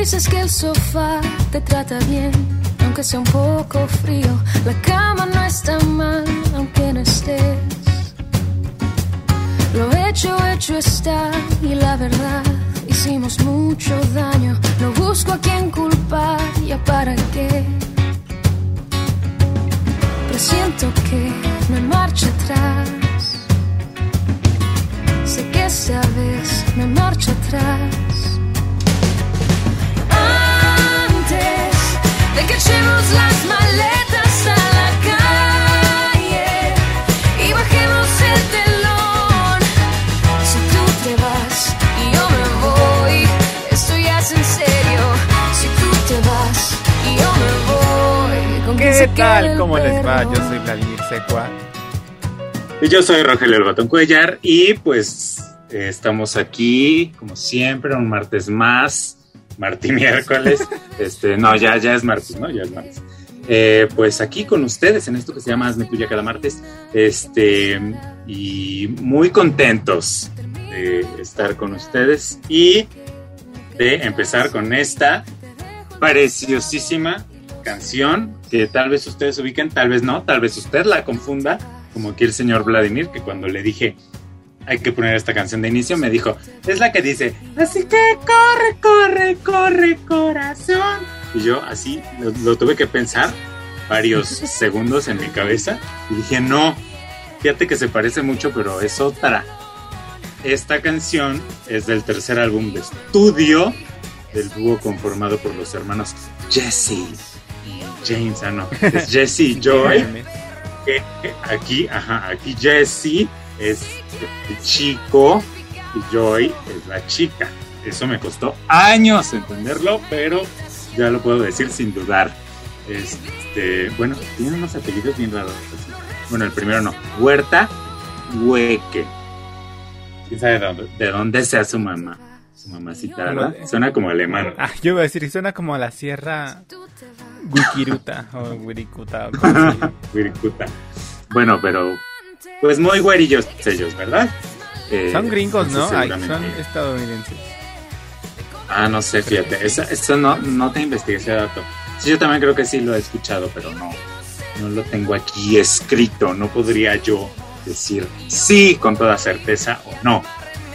dices que el sofá te trata bien, aunque sea un poco frío. La cama no está mal, aunque no estés. Lo hecho, hecho está, y la verdad, hicimos mucho daño. No busco a quien culpar, ya para qué. Pero siento que no hay atrás. Sé que esta vez no hay marcha atrás. De que echemos las maletas a la calle y bajemos el telón. Si tú te vas y yo me voy, esto ya es en serio. Si tú te vas y yo me voy, ¿con ¿Qué tal? ¿Cómo les va? Yo soy Vladimir Secua. Y yo soy Rogelio El Batón Cuellar y pues eh, estamos aquí, como siempre, un martes más, martes miércoles. este, no, ya, ya es martes, ¿no? Ya es martes. Eh, pues aquí con ustedes en esto que se llama Hazme Tuya cada martes. Este, y muy contentos de estar con ustedes y de empezar con esta preciosísima canción que tal vez ustedes ubiquen, tal vez no, tal vez usted la confunda, como aquí el señor Vladimir, que cuando le dije hay que poner esta canción de inicio, me dijo, es la que dice, así que corre, corre, corre, corazón. Y yo así lo, lo tuve que pensar varios segundos en mi cabeza y dije, no, fíjate que se parece mucho, pero es otra. Esta canción es del tercer álbum de estudio del dúo conformado por los hermanos Jesse y James, ah no, es Jesse y Joy que aquí, ajá, aquí Jesse es el chico y Joy es la chica. Eso me costó años entenderlo, pero ya lo puedo decir sin dudar. Este, bueno, tiene unos apellidos bien raros. así. Bueno, el primero no, Huerta Hueque. ¿Quién sabe de dónde, de dónde sea su mamá? Su mamacita, ¿verdad? Suena como alemán. Ah, yo iba a decir, suena como a la sierra Wikiruta o Wirikuta. o. Bueno, pero pues muy güerillos ellos, ¿verdad? Eh, Son gringos, ¿no? Ay, son estadounidenses. Ah, no sé, fíjate. Eso, eso no, no te investigué ese dato. Sí, yo también creo que sí lo he escuchado, pero no, no lo tengo aquí escrito. No podría yo decir sí con toda certeza o no.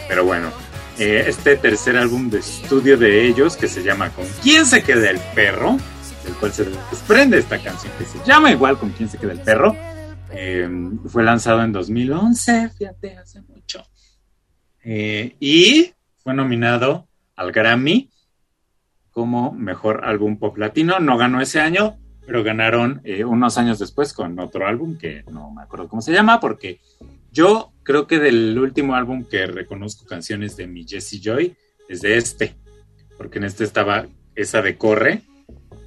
Pero bueno, eh, este tercer álbum de estudio de ellos, que se llama Con quién se queda el perro, del cual se desprende esta canción, que se llama igual Con quién se queda el perro, eh, fue lanzado en 2011, fíjate, hace mucho. Eh, y fue nominado al Grammy como mejor álbum pop latino. No ganó ese año, pero ganaron eh, unos años después con otro álbum que no me acuerdo cómo se llama, porque yo creo que del último álbum que reconozco canciones de mi Jesse Joy es de este, porque en este estaba esa de Corre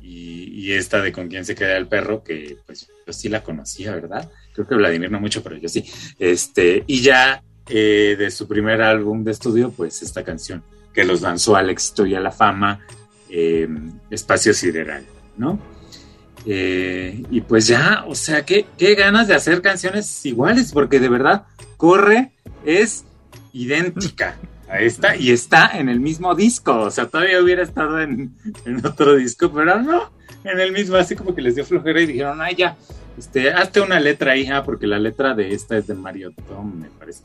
y, y esta de Con quién se queda el perro, que pues yo sí la conocía, ¿verdad? Creo que Vladimir no mucho, pero yo sí. Este, y ya eh, de su primer álbum de estudio, pues esta canción que los lanzó al éxito y a la fama, eh, Espacio Sideral, ¿no? Eh, y pues ya, o sea, ¿qué, qué ganas de hacer canciones iguales, porque de verdad, Corre es idéntica a esta y está en el mismo disco, o sea, todavía hubiera estado en, en otro disco, pero no, en el mismo, así como que les dio flojera y dijeron, ay, ya, este, hazte una letra ahí, ah, porque la letra de esta es de Mario Dom, me parece.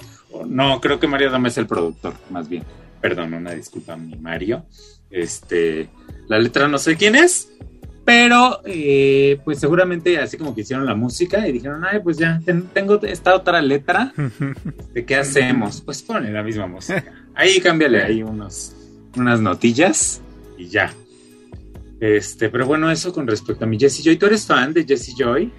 No, creo que Mario Dom es el productor, más bien. Perdón, una disculpa, mi Mario. Este, la letra no sé quién es, pero eh, pues seguramente así como que hicieron la música y dijeron, ay, pues ya, ten- tengo esta otra letra, ¿de qué hacemos? Pues pone la misma música. Ahí cámbiale ahí unos, unas notillas y ya. Este, pero bueno, eso con respecto a mi Jessie Joy. ¿Tú eres fan de Jessie Joy?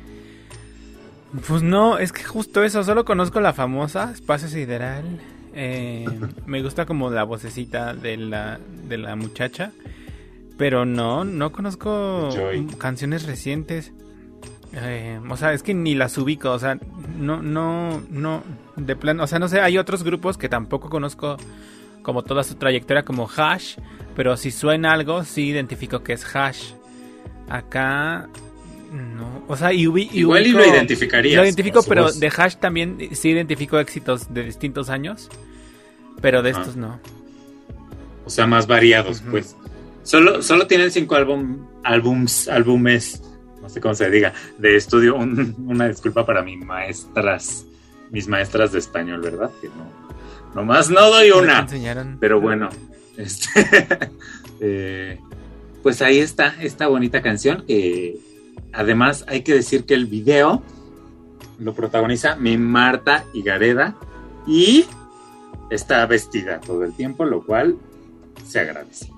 Pues no, es que justo eso, solo conozco la famosa Espacio Sideral. Eh, me gusta como la vocecita de la, de la muchacha. Pero no, no conozco Joy. canciones recientes. Eh, o sea, es que ni las ubico, o sea, no, no, no, de plano, o sea, no sé, hay otros grupos que tampoco conozco como toda su trayectoria como Hash, pero si suena algo, sí identifico que es Hash. Acá, no, o sea, y, ubi- y Igual y lo identificarías. Lo identifico, pero voz. de Hash también sí identifico éxitos de distintos años, pero de Ajá. estos no. O sea, más variados, pues. Solo, solo tienen cinco álbum, álbums, álbumes, no sé cómo se diga, de estudio. Un- una disculpa para mis maestras, mis maestras de español, ¿verdad? Que no, nomás no doy ¿No te una. enseñaron? Pero bueno, este, eh, pues ahí está esta bonita canción que además hay que decir que el video lo protagoniza mi Marta Higareda y está vestida todo el tiempo, lo cual se agradece.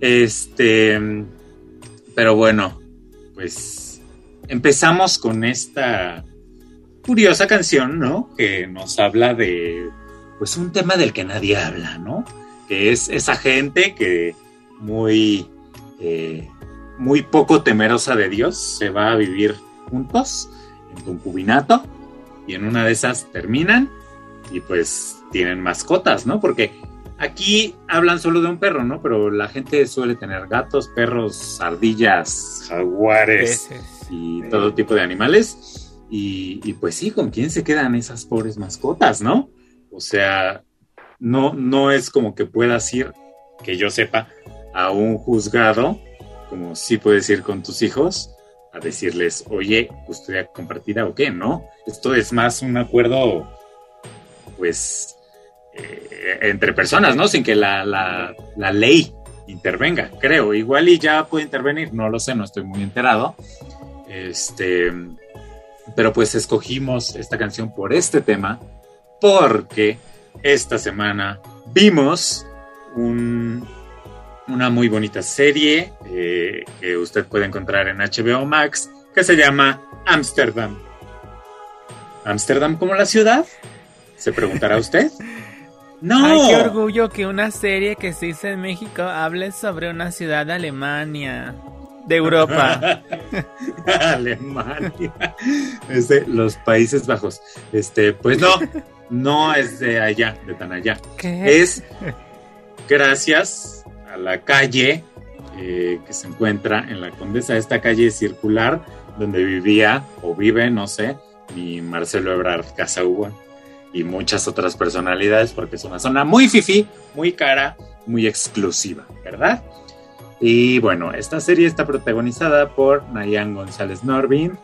Este, pero bueno, pues empezamos con esta curiosa canción, ¿no? Que nos habla de, pues, un tema del que nadie habla, ¿no? Que es esa gente que muy, eh, muy poco temerosa de Dios se va a vivir juntos en concubinato y en una de esas terminan y pues tienen mascotas, ¿no? Porque aquí hablan solo de un perro, ¿no? Pero la gente suele tener gatos, perros, ardillas, jaguares Peces. y todo tipo de animales. Y, y, pues sí, ¿con quién se quedan esas pobres mascotas, no? O sea, no, no es como que puedas ir, que yo sepa, a un juzgado, como sí puedes ir con tus hijos, a decirles, oye, custodia compartida o qué, ¿no? Esto es más un acuerdo, pues, eh, entre personas, ¿no? Sin que la, la, la ley intervenga, creo. Igual y ya puede intervenir, no lo sé, no estoy muy enterado. Este, pero pues escogimos esta canción por este tema porque esta semana vimos un, una muy bonita serie eh, que usted puede encontrar en HBO Max que se llama Amsterdam. ¿Amsterdam como la ciudad? ¿Se preguntará usted? No. Ay, qué orgullo que una serie que se hizo en México hable sobre una ciudad de Alemania. De Europa. Alemania. Es de los Países Bajos. Este, pues no, no es de allá, de tan allá. ¿Qué? Es gracias a la calle eh, que se encuentra en la Condesa, esta calle circular donde vivía o vive, no sé, mi Marcelo Ebrard Casaúba y muchas otras personalidades, porque es una zona muy fifi, muy cara, muy exclusiva, ¿verdad? Y bueno, esta serie está protagonizada por Nayan González Norbin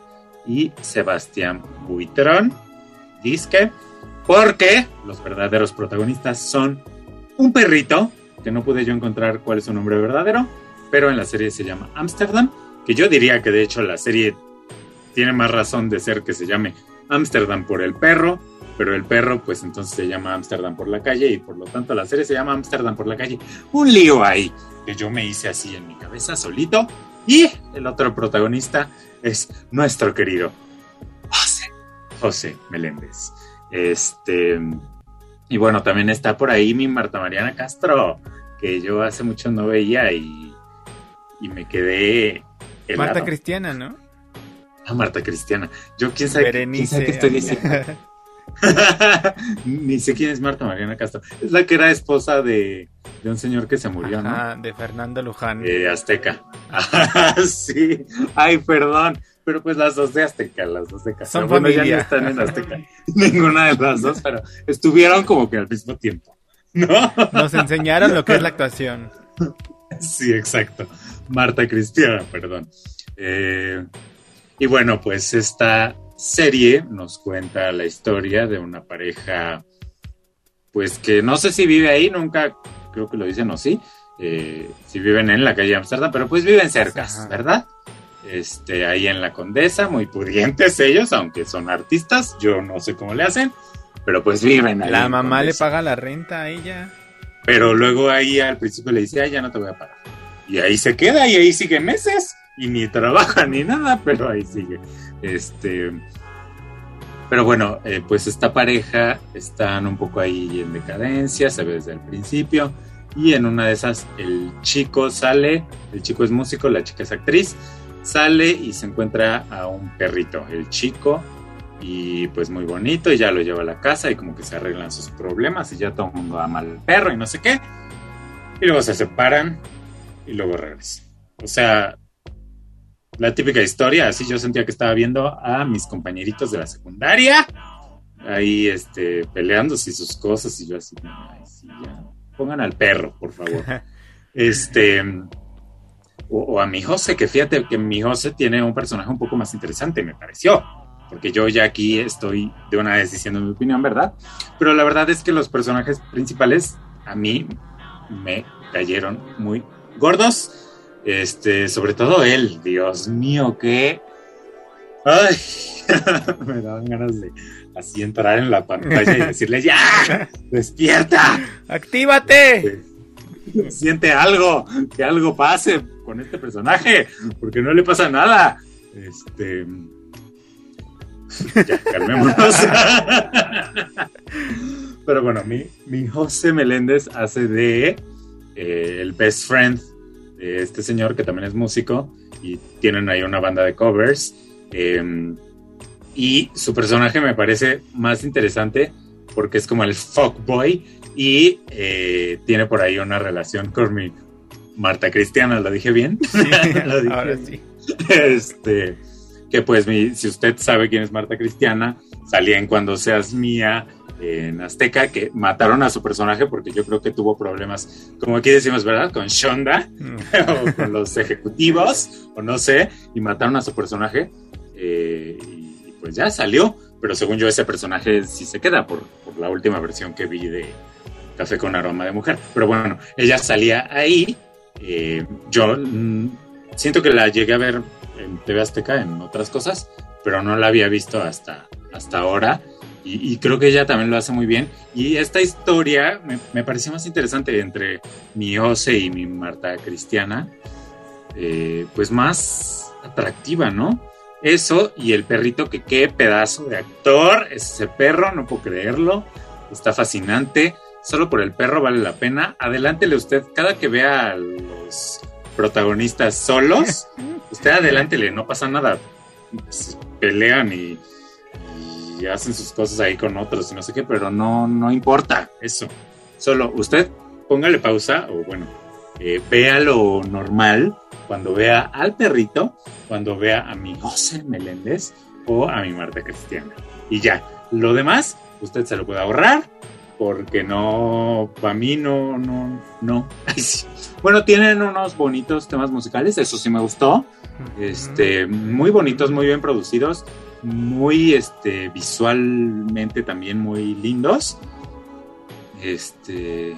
y Sebastián Buitrón. Disque, porque los verdaderos protagonistas son un perrito, que no pude yo encontrar cuál es su nombre verdadero, pero en la serie se llama Amsterdam, que yo diría que de hecho la serie tiene más razón de ser que se llame Amsterdam por el perro, pero el perro pues entonces se llama Amsterdam por la calle y por lo tanto la serie se llama Amsterdam por la calle. Un lío ahí que yo me hice así en mi cabeza solito y el otro protagonista es nuestro querido José, José Meléndez. Este y bueno, también está por ahí mi Marta Mariana Castro, que yo hace mucho no veía y, y me quedé helado. Marta Cristiana, ¿no? Ah, Marta Cristiana. Yo quién sabe, quién Berenice. sabe qué estoy diciendo. Ni sé quién es Marta Mariana Castro. Es la que era esposa de, de un señor que se murió, ¿no? Ajá, de Fernando Luján. Eh, Azteca. Ah, sí. Ay, perdón. Pero pues las dos de Azteca, las dos de Castro. Son Bueno, ya familia. no están en Azteca. Ninguna de las dos, pero estuvieron como que al mismo tiempo. ¿No? Nos enseñaron lo que es la actuación. Sí, exacto. Marta Cristiana, perdón. Eh, y bueno, pues esta serie nos cuenta la historia de una pareja, pues que no sé si vive ahí, nunca creo que lo dicen o sí, eh, si viven en la calle Amsterdam, pero pues viven cerca. ¿verdad? Este, ahí en la Condesa, muy pudientes ellos, aunque son artistas, yo no sé cómo le hacen, pero pues viven ahí. La mamá le paga la renta a ella. Pero luego ahí al principio le dice, ay, ya no te voy a pagar. Y ahí se queda y ahí sigue meses y ni trabaja ni nada, pero ahí sigue. Este, pero bueno, eh, pues esta pareja están un poco ahí en decadencia, se ve desde el principio. Y en una de esas el chico sale, el chico es músico, la chica es actriz, sale y se encuentra a un perrito, el chico, y pues muy bonito, y ya lo lleva a la casa y como que se arreglan sus problemas y ya todo el mundo ama al perro y no sé qué. Y luego se separan y luego regresan. O sea, la típica historia, así yo sentía que estaba viendo a mis compañeritos de la secundaria ahí este peleándose y sus cosas y yo así, ay, sí, ya, pongan al perro, por favor. Este, o, a mi José, que fíjate que mi José tiene un personaje un poco más interesante, me pareció. Porque yo ya aquí estoy de una vez diciendo mi opinión, ¿verdad? Pero la verdad es que los personajes principales a mí me cayeron muy gordos. Este, sobre todo él, Dios mío, que. Ay, me daban ganas de así entrar en la pantalla y decirle: ¡Ya! ¡Despierta! ¡Actívate! Siente algo, que algo pase con este personaje, porque no le pasa nada. Este. Ya, calmémonos. Pero bueno, mi, mi José Meléndez hace de eh, el best friend de este señor que también es músico y tienen ahí una banda de covers. Em, y su personaje me parece más interesante porque es como el fuckboy y eh, tiene por ahí una relación con mi Marta Cristiana, ¿lo dije bien? ahora sí. Este, que pues si usted sabe quién es Marta Cristiana, salía en Cuando Seas Mía, en Azteca que mataron a su personaje porque yo creo que tuvo problemas, como aquí decimos, ¿verdad? Con Shonda mm. o con los ejecutivos o no sé, y mataron a su personaje eh, y pues ya salió, pero según yo ese personaje sí se queda por, la última versión que vi de Café con aroma de mujer, pero bueno, ella salía ahí, eh, yo mm, siento que la llegué a ver en TV Azteca en otras cosas, pero no la había visto hasta, hasta ahora y, creo que ella también lo hace muy bien. Y esta historia me, me pareció más interesante entre mi Ose y mi Marta Cristiana, eh, pues más atractiva, ¿no? Eso y el perrito, que qué pedazo de actor es ese perro, no puedo creerlo, está fascinante. Solo por el perro vale la pena. Adelántele usted, cada que vea los protagonistas solos, usted adelántele, no pasa nada. pelean y y hacen sus cosas ahí con otros y no sé qué, pero no, no importa eso. Solo usted póngale pausa o bueno, eh, vea lo normal cuando vea al perrito, cuando vea a mi José Meléndez o a mi Marta Cristiana. Y ya, lo demás usted se lo puede ahorrar porque no, para mí no, no, no. Bueno, tienen unos bonitos temas musicales, eso sí me gustó. Este, muy bonitos, muy bien producidos muy este, visualmente también muy lindos. Este,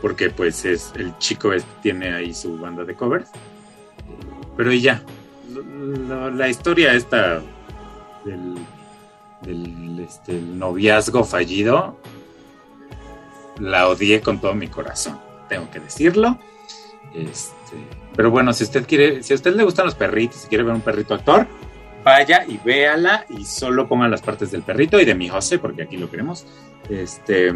porque pues es el chico tiene ahí su banda de covers. Pero y ya, la, historia esta del, del este, noviazgo fallido, la odié con todo mi corazón, tengo que decirlo. Este, pero bueno, si usted quiere, si a usted le gustan los perritos, si quiere ver un perrito actor, vaya y véala y solo ponga las partes del perrito y de mi José, porque aquí lo queremos. Este,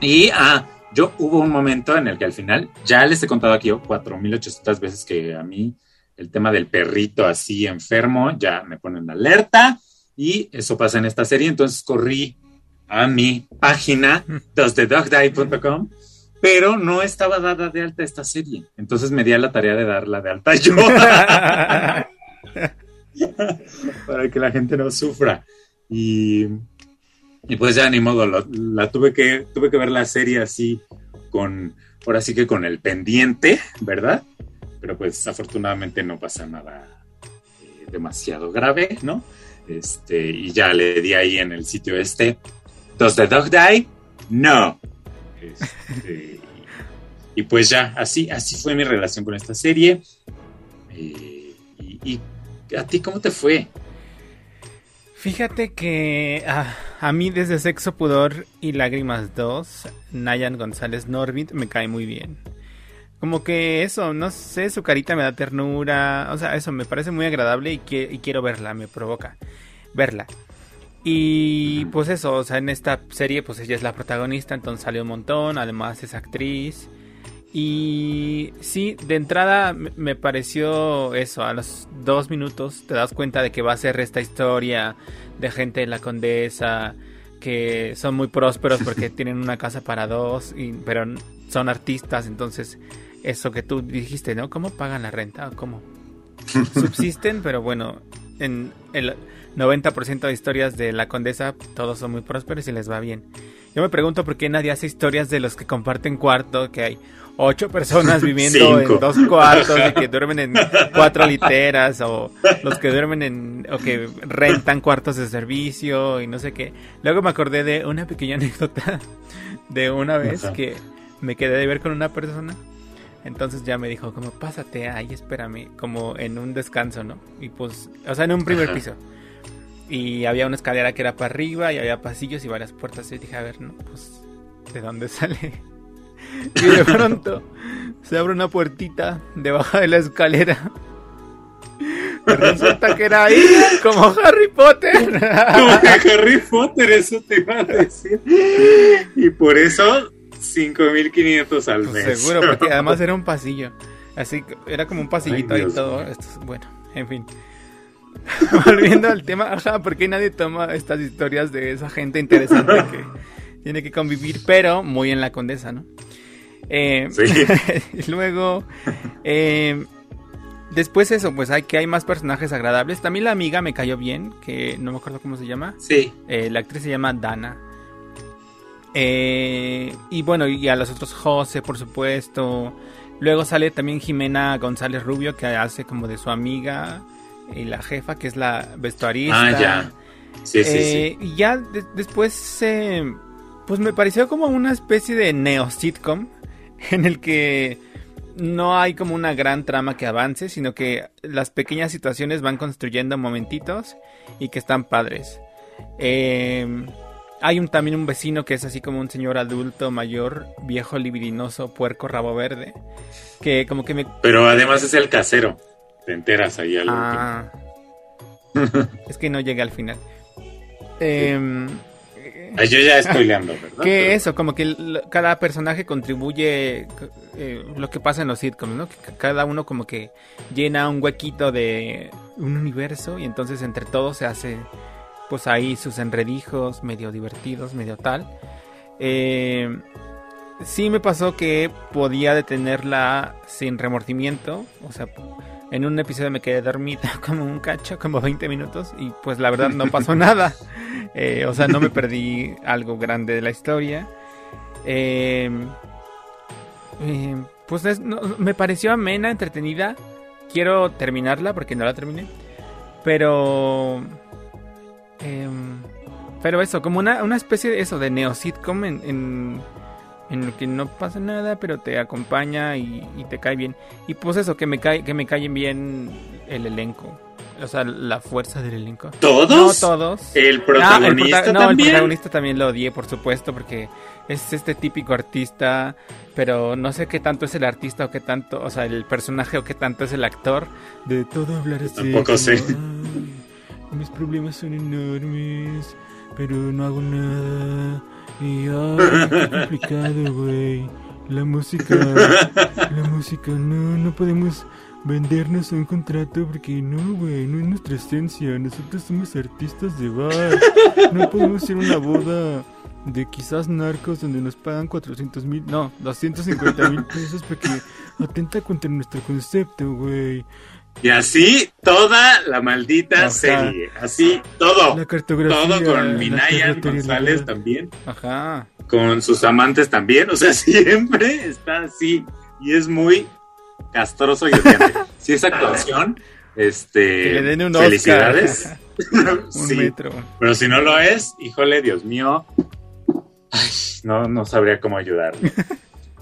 y, ah, yo hubo un momento en el que al final, ya les he contado aquí 4.800 veces que a mí el tema del perrito así enfermo ya me pone en alerta y eso pasa en esta serie, entonces corrí a mi página dosthedogdie.com pero no estaba dada de alta esta serie, entonces me di a la tarea de darla de alta yo. para que la gente no sufra. Y, y pues ya ni modo, la tuve que, tuve que ver la serie así con, ahora sí que con el pendiente, ¿verdad? Pero pues afortunadamente no pasa nada eh, demasiado grave, ¿no? Este, y ya le di ahí en el sitio este, ¿Does the dog die? No. Este, y pues ya, así, así fue mi relación con esta serie. Eh, y ¿A ti cómo te fue? Fíjate que ah, a mí desde Sexo, Pudor y Lágrimas 2, Nayan González Norbit me cae muy bien. Como que eso, no sé, su carita me da ternura, o sea, eso me parece muy agradable y, y quiero verla, me provoca verla. Y pues eso, o sea, en esta serie pues ella es la protagonista, entonces sale un montón, además es actriz. Y sí, de entrada me pareció eso, a los dos minutos te das cuenta de que va a ser esta historia de gente en la condesa que son muy prósperos porque tienen una casa para dos, y, pero son artistas, entonces eso que tú dijiste, ¿no? ¿Cómo pagan la renta? ¿Cómo? Subsisten, pero bueno, en el 90% de historias de la condesa todos son muy prósperos y les va bien. Yo me pregunto por qué nadie hace historias de los que comparten cuarto, que hay ocho personas viviendo en dos cuartos y que duermen en cuatro literas o los que duermen en o que rentan cuartos de servicio y no sé qué. Luego me acordé de una pequeña anécdota de una vez que me quedé de ver con una persona. Entonces ya me dijo como pásate ahí, espérame, como en un descanso, ¿no? Y pues, o sea, en un primer piso. Y había una escalera que era para arriba y había pasillos y varias puertas. Y dije, a ver, no, pues, ¿de dónde sale? Y de pronto se abre una puertita debajo de la escalera. Resulta que era ahí, como Harry Potter. Como Harry Potter, eso te iba a decir. Y por eso 5500 al pues mes. Seguro, porque además era un pasillo. Así que era como un pasillito y todo. Esto, bueno, en fin. Volviendo al tema, ajá, porque nadie toma estas historias de esa gente interesante que tiene que convivir, pero muy en la condesa, ¿no? Eh, luego, eh, después eso, pues hay que hay más personajes agradables. También la amiga me cayó bien, que no me acuerdo cómo se llama. Sí. Eh, la actriz se llama Dana. Y bueno, y a los otros José, por supuesto. Luego sale también Jimena González Rubio, que hace como de su amiga y la jefa, que es la vestuarista. Ah, ya. Sí, sí, sí. Y ya después, pues me pareció como una especie de neo-sitcom en el que no hay como una gran trama que avance, sino que las pequeñas situaciones van construyendo momentitos y que están padres. Em, hay un, también un vecino que es así como un señor adulto, mayor, viejo, libidinoso, puerco, rabo verde, que como que me... Pero además es el casero, te enteras ahí al ah, es que no llegué al final. Eh, yo ya estoy leando, ¿verdad? Que eso, como que cada personaje contribuye eh, lo que pasa en los sitcoms, ¿no? Que cada uno como que llena un huequito de un universo y entonces entre todos se hace pues ahí sus enredijos medio divertidos, medio tal. Eh, sí me pasó que podía detenerla sin remordimiento, o sea, en un episodio me quedé dormida como un cacho, como 20 minutos, y pues la verdad no pasó nada. Eh, o sea, no me perdí algo grande de la historia. Eh, eh, pues me pareció amena, entretenida. Quiero terminarla porque no la terminé. Pero... Em, pero eso, como una, una especie de eso, de neo sitcom en en lo que no pasa nada, pero te acompaña y, te cae bien. Y pues eso, que me cae, que me caen bien el elenco. O sea, la fuerza del elenco. ¿Todos? No todos. ¿El protagonista no, el, no, el protagonista también lo odié, por supuesto, porque es este típico artista, pero no sé qué tanto es el artista o qué tanto, o sea, el personaje o qué tanto es el actor. De todo hablar así. Tampoco sé. Mis problemas son enormes, pero no hago nada. Y ay, qué complicado, güey. La música, la música, no, no podemos vendernos un contrato porque no, güey, no es nuestra esencia. Nosotros somos artistas de bar. No podemos ir a una boda de quizás narcos donde nos pagan 400 mil, no, 250 mil pesos porque atenta contra nuestro concepto, güey. Y así toda la maldita serie. Así todo. todo con Minaya González también. Ajá. Con sus amantes también. O sea, siempre está así. Y es muy castroso y odiante. si es actuación, este. felicidades. un metro. Pero si no lo es, híjole, Dios mío. no, no sabría cómo ayudarle.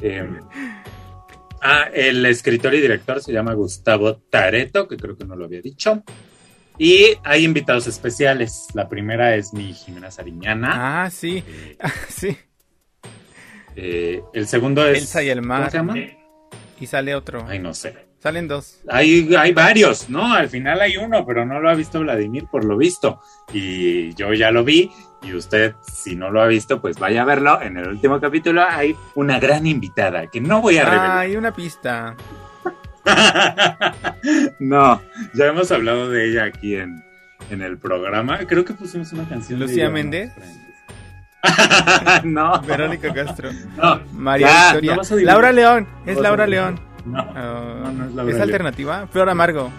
eh, Ah, el escritor y director se llama Gustavo Tareto, que creo que no lo había dicho. Y hay invitados especiales. La primera es mi Jimena Sariñana. Ah, sí. Eh, sí. Eh, el segundo es. Elsa y el mar. ¿Cómo se llama? Y sale otro. Ay, no sé. Salen dos. Hay, hay varios, ¿no? Al final hay uno, pero no lo ha visto Vladimir por lo visto. Y yo ya lo vi. Y usted, si no lo ha visto, pues vaya a verlo. En el último capítulo hay una gran invitada que no voy a revelar. Ah, hay una pista. no, ya hemos hablado de ella aquí en, en el programa. Creo que pusimos una canción. Lucía Méndez. no. Verónica Castro. No. María Victoria. Laura León. Es Laura León. No, no, es, alternativa. Flor Amargo.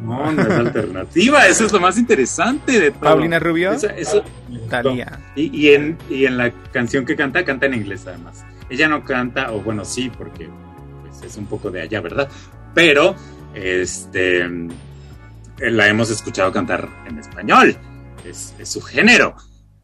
No, no es alternativa, eso es lo más interesante de todo. Paulina Rubio. Eso, eso- Talía. Y, y en, y en la canción que canta, canta en inglés además. Ella no canta, o bueno, sí, porque pues, es un poco de allá, ¿verdad? Pero, este, la hemos escuchado cantar en español, es, es su género.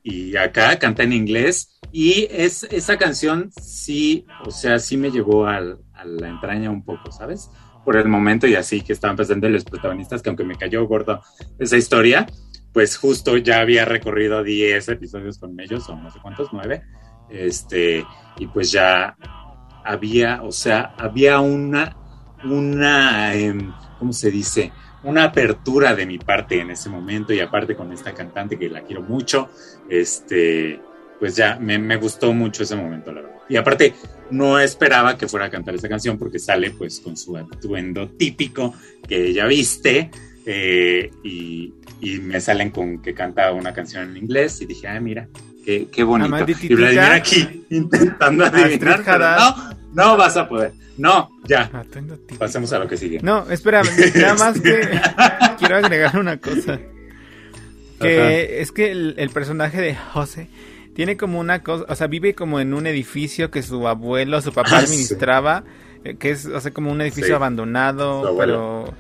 Y acá canta en inglés. Y es, esa canción sí, o sea, sí me llegó al- a la entraña un poco, ¿sabes? Por el momento y así que estaban presentes los protagonistas, que aunque me cayó gordo esa historia, pues justo ya había recorrido 10 episodios con ellos, o no sé cuántos, 9, este, y pues ya había, o sea, había una, una, em, ¿cómo se dice? Una apertura de mi parte en ese momento, y aparte con esta cantante que la quiero mucho, este, pues ya me, me gustó mucho ese momento, la verdad. Y aparte, no esperaba que fuera a cantar esa canción porque sale pues con su atuendo típico que ella viste, eh, y, y me salen con que canta una canción en inglés y dije, ah, mira, qué, qué bonito. Y. Vladimir aquí intentando adivinar, no, no vas a poder. No, ya, Atuendo típico. pasemos a lo que sigue. No, espérame, nada más que quiero agregar una cosa. Que Ajá. es que el, el personaje de José tiene como una cosa, o sea, vive como en un edificio que su abuelo, su papá Ah, administraba, eh, que es, o sea, como un edificio Sí. abandonado, pero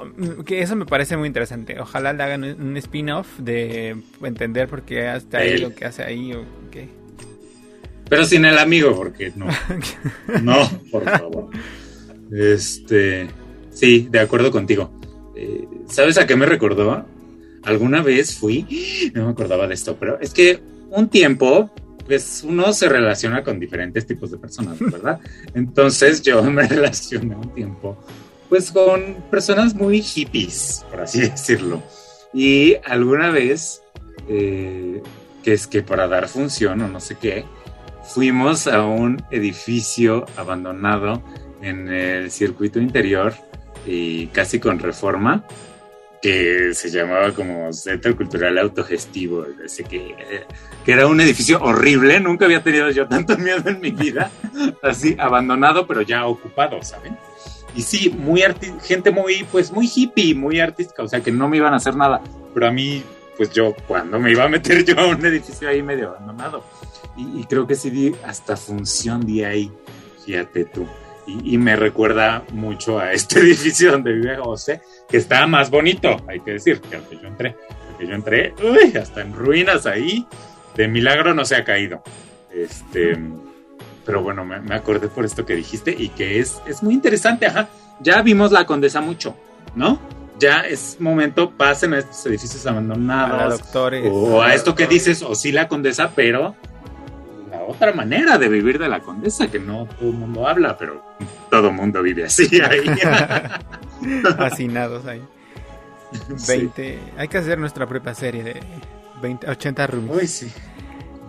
um, que eso me parece muy interesante. Ojalá le hagan un spin-off de entender por qué hasta ahí lo que hace ahí o qué. Pero sin el amigo, porque no. No, por favor. Este. Sí, de acuerdo contigo. Eh, ¿Sabes a qué me recordó? Alguna vez fui. No me acordaba de esto, pero es que un tiempo. Pues uno se relaciona con diferentes tipos de personas, ¿verdad? Entonces yo me relacioné un tiempo, pues con personas muy hippies, por así decirlo. Y alguna vez, eh, que es que para dar función o no sé qué, fuimos a un edificio abandonado en el circuito interior y casi con reforma que se llamaba como Centro Cultural Autogestivo, así que, que era un edificio horrible, nunca había tenido yo tanto miedo en mi vida, así abandonado pero ya ocupado, ¿saben? Y sí, muy gente muy, pues muy hippie, muy artística, o sea que no me iban a hacer nada, pero a mí, pues yo, cuando me iba a meter yo a un edificio ahí medio abandonado, y, creo que sí hasta función de ahí, fíjate tú. Y, y me recuerda mucho a este edificio donde vive José, que está más bonito, hay que decir, que al que yo entré. Al que yo entré, uy, hasta en ruinas ahí, de milagro no se ha caído. Este, pero bueno, me, me acordé por esto que dijiste y que es, es muy interesante, ajá. Ya vimos la condesa mucho, ¿no? Ya es momento, pasen a estos edificios A abandonados, doctores. o a esto que dices, o sí la condesa, pero otra manera de vivir de la condesa, que no todo el mundo habla, pero todo el mundo vive así ahí. hacinados ahí. Sí. 20. Hay que hacer nuestra propia serie de 20, 80 rooms. Uy, sí.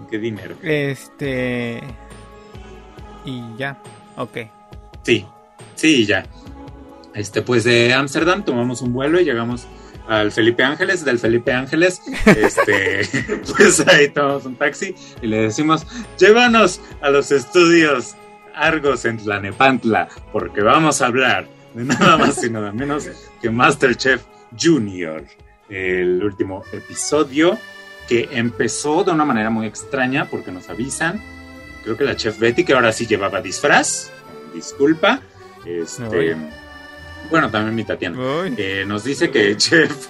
Qué dinero. Este. Y ya. Ok. Sí, sí, ya. Este, pues de Ámsterdam tomamos un vuelo y llegamos al Felipe Ángeles, del Felipe Ángeles, este, pues ahí tomamos un taxi y le decimos, llévanos a los estudios Argos en Tlanepantla, porque vamos a hablar de nada más y nada menos que Masterchef Junior, el último episodio que empezó de una manera muy extraña porque nos avisan, creo que la chef Betty, que ahora sí llevaba disfraz, disculpa, este. Bueno, también mi Tatiana. Eh, nos dice que Chef,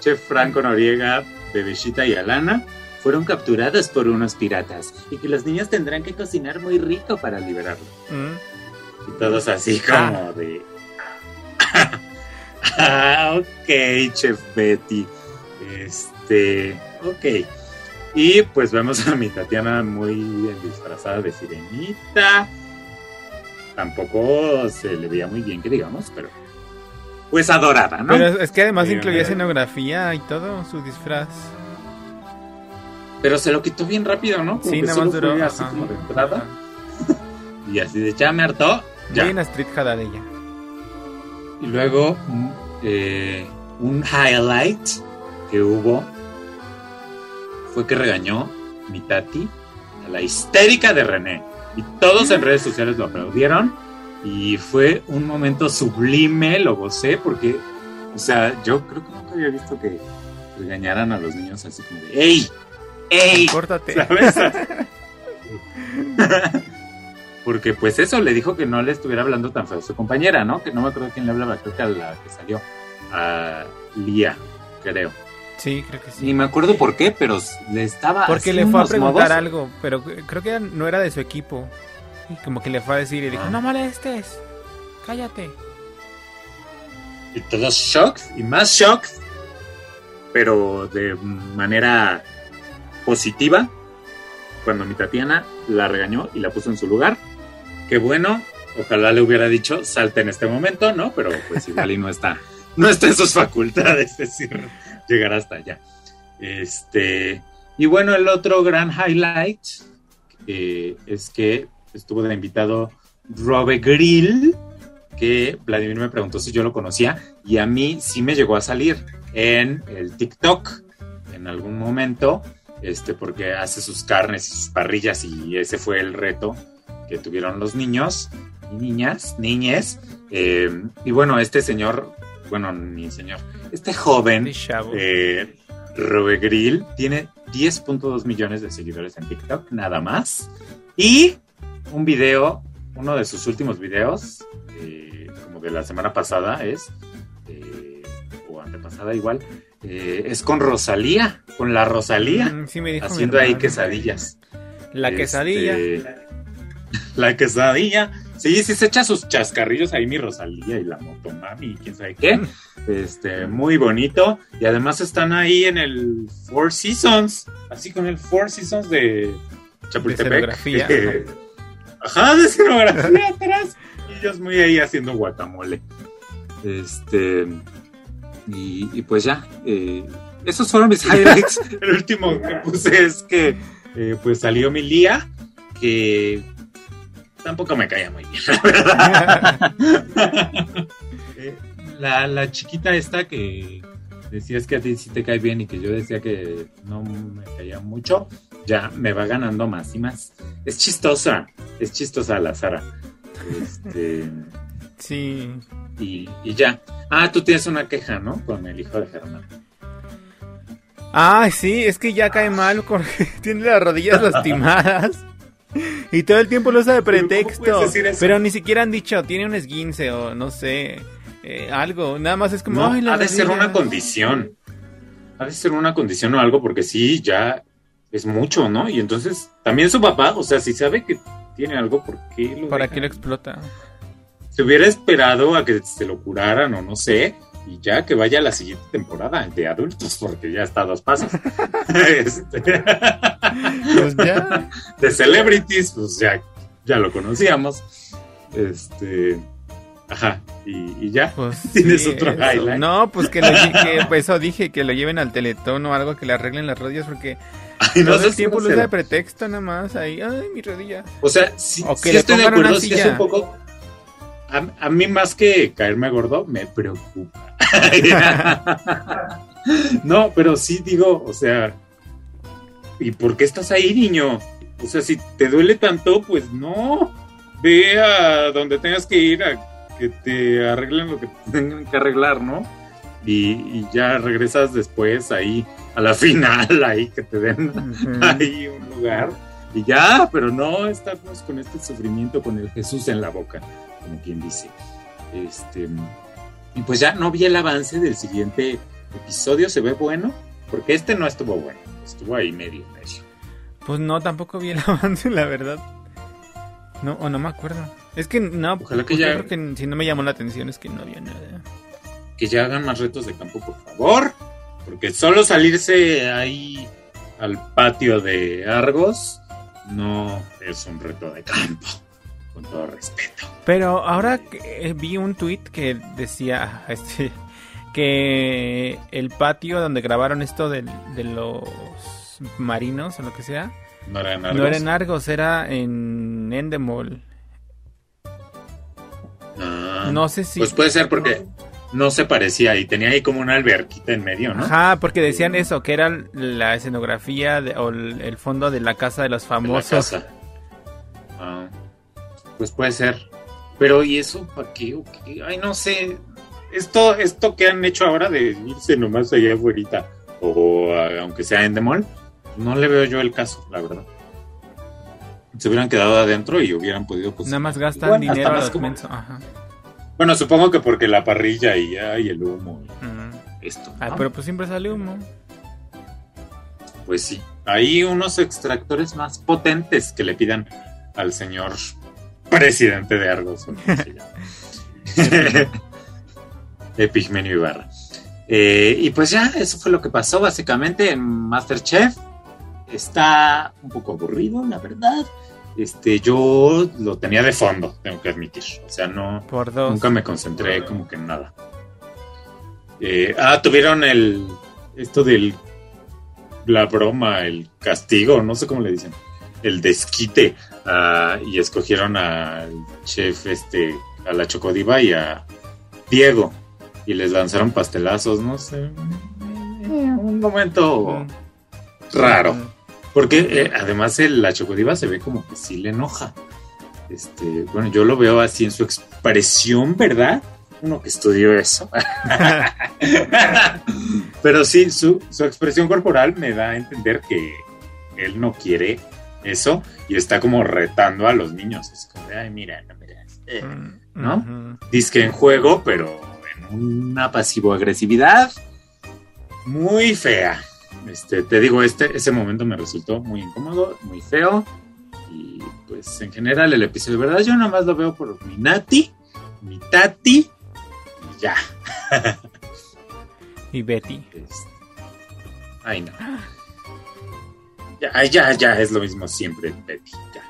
Chef Franco Noriega, Bebecita y Alana fueron capturadas por unos piratas y que los niños tendrán que cocinar muy rico para liberarlo. Mm. Y todos así como de... ah, ok, Chef Betty. Este, ok. Y pues vemos a mi Tatiana muy disfrazada de sirenita. Tampoco se le veía muy bien, que digamos, pero pues adorada, ¿no? Pero es- que además Sí, incluía escenografía y todo, su disfraz. Pero se lo quitó bien rápido, ¿no? Como Sí, nada más duró. así ajá, como de entrada. ajá. Y así de ya me hartó. Ya. Street ella. Y luego eh, un highlight que hubo fue que regañó mi tati a la histérica de René. Y todos en redes sociales lo aplaudieron. Y fue un momento sublime, lo gocé, porque O sea, yo creo que nunca había visto que regañaran a los niños así como de ¡Ey! ¡Ey! Córtate. ¿Sabes? Porque pues eso, le dijo que no le estuviera hablando tan feo a su compañera, ¿no? Que no me acuerdo quién le hablaba, creo que a la que salió, a Lía, creo. Sí, creo que sí. Ni me acuerdo por qué, pero le estaba Porque le fue a preguntar modos. algo, pero creo que no era de su equipo. Y como que le fue a decir y dijo, Ah. no molestes, cállate. Y todos shocks y más shocks, pero de manera positiva, cuando mi Tatiana la regañó y la puso en su lugar. Qué bueno, ojalá le hubiera dicho salte en este momento, ¿no? Pero pues igual y no está, no está en sus facultades, es decir, llegar hasta allá. Este, y bueno, el otro gran highlight eh, es que estuvo de invitado Robe Grill, que Vladimir me preguntó si yo lo conocía y a mí sí me llegó a salir en el TikTok en algún momento, este, porque hace sus carnes y sus parrillas y ese fue el reto que tuvieron los niños y niñas, niñes. eh, y bueno, este señor, bueno, ni señor, este joven, chavo. eh, Robe Grill, tiene 10.2 millones de seguidores en TikTok, nada más. Y un video, uno de sus últimos videos, eh, como de la semana pasada es, eh, o antepasada igual, eh, es con Rosalía, con la Rosalía, Mm, sí me dijo mi haciendo ahí quesadillas. La Este, quesadilla. la quesadilla. Sí, sí se echa sus chascarrillos ahí mi Rosalía y la motomami quién sabe qué. Este, muy bonito. Y además están ahí en el Four Seasons, así con el Four Seasons de Chapultepec. Ajá, de escenografía atrás. Y ellos muy ahí haciendo guacamole. Este. Y, y pues ya. eh, esos fueron mis highlights. El último que puse es que eh, pues salió mi Lía, que tampoco me caía muy bien, la verdad. La, la chiquita esta que decías que a ti sí te cae bien y que yo decía que no me caía mucho, ya me va ganando más y más. Es chistosa, es chistosa la Sara. Este, Sí. y, y ya. Ah, tú tienes una queja, ¿no? Con el hijo de Germán. Ay, sí, es que ya cae mal porque tiene las rodillas lastimadas. Y todo el tiempo lo usa de Pero ¿cómo pretexto. eso? Pero ni siquiera han dicho, tiene un esguince o no sé, eh, algo. Nada más es como, No, ay, ha de ser una rodillas". condición. Ha de ser una condición o algo, porque sí, ya es mucho, ¿no? Y entonces, también su papá, o sea, si sabe que tiene algo, ¿por qué lo ¿Para deja? qué lo explota? Se hubiera esperado a que se lo curaran o no sé, y ya que vaya a la siguiente temporada de adultos, porque ya está a dos pasos. Este, Pues ya. de celebrities, pues ya, ya lo conocíamos. Este, ajá, y, y ya. Pues ¿Tienes sí, otro eso. highlight? No, pues que, lo que, pues eso dije, que lo lleven al teletón o algo, que le arreglen las rodillas porque Ay, no todo el si tiempo lo usa de pretexto nada más ahí. Ay, mi rodilla. O sea, sí, O que le estoy de acuerdo, es un poco. A, a mí, más que caerme gordo, me preocupa. no, pero sí digo, o sea, ¿y por qué estás ahí, niño? O sea, si te duele tanto, pues no. Ve a donde tengas que ir a que te arreglen lo que te tengan que arreglar, ¿no? Y, y ya regresas después ahí a la final, ahí que te den ahí un lugar y ya, pero no estamos con este sufrimiento con el Jesús en la boca, como quien dice. Este, y pues ya no vi el avance del siguiente episodio, se ve bueno, porque este no estuvo bueno, estuvo ahí medio medio. Pues no, tampoco vi el avance, la verdad. No, o no me acuerdo. Es que no, Ojalá que ya- creo que si no me llamó la atención es que no había nada. Que ya hagan más retos de campo, por favor, porque solo salirse ahí al patio de Argos no es un reto de campo, con todo respeto. Pero ahora que, eh, vi un tweet que decía este que el patio donde grabaron esto de, los marinos o lo que sea, No era en Argos. no era en Argos, era en Endemol. Ah. No sé si... Pues puede ser porque no se parecía y tenía ahí como una alberquita en medio, ¿no? Ajá, porque decían eso, que era la escenografía de- o el, fondo de la casa de los En la famosos. casa. Ah, pues puede ser. Pero ¿y eso para qué? o qué? Ay, no sé. esto, esto que han hecho ahora de irse nomás allá afuera o aunque sea en The Mall, no le veo yo el caso, la verdad. Se hubieran quedado adentro y hubieran podido pues, Nada más gastan igual, hasta dinero a más como-. Ajá. Bueno, supongo que porque la parrilla y, ay, el humo y esto. ¿no? pero pues siempre sale humo. Pues sí. Hay unos extractores más potentes que le pidan al señor presidente de Argos. Epigmenio Ibarra. Eh, y pues ya, eso fue lo que pasó básicamente en Masterchef. Está un poco aburrido, la verdad. Este, yo lo tenía de fondo, tengo que admitir. O sea, no, Por dos. Nunca me concentré como que en nada. Eh, ah, tuvieron el. Esto del. La broma, el castigo, no sé cómo le dicen. El desquite. ah, y escogieron al chef, este. A la Chocodiva y a Diego. Y les lanzaron pastelazos, no sé. Un momento Mm. raro. Porque eh, además el- la chocodiva se ve como que sí le enoja. Este, bueno, yo lo veo así en su expresión, ¿verdad? Uno que estudió eso. Pero sí, su, su expresión corporal me da a entender que él no quiere eso y está como retando a los niños. Es como ay, mira, no miras. Eh, Mm. ¿no? Ujú. Disque en juego, pero en una pasivo-agresividad muy fea. Este, te digo, este, ese momento me resultó muy incómodo, muy feo. Y pues en general el episodio, de verdad, yo nada más lo veo por mi Nati, mi Tati, y ya. Y Betty. Este, ay, no. Ya, ya, ya, es lo mismo siempre, Betty, ya.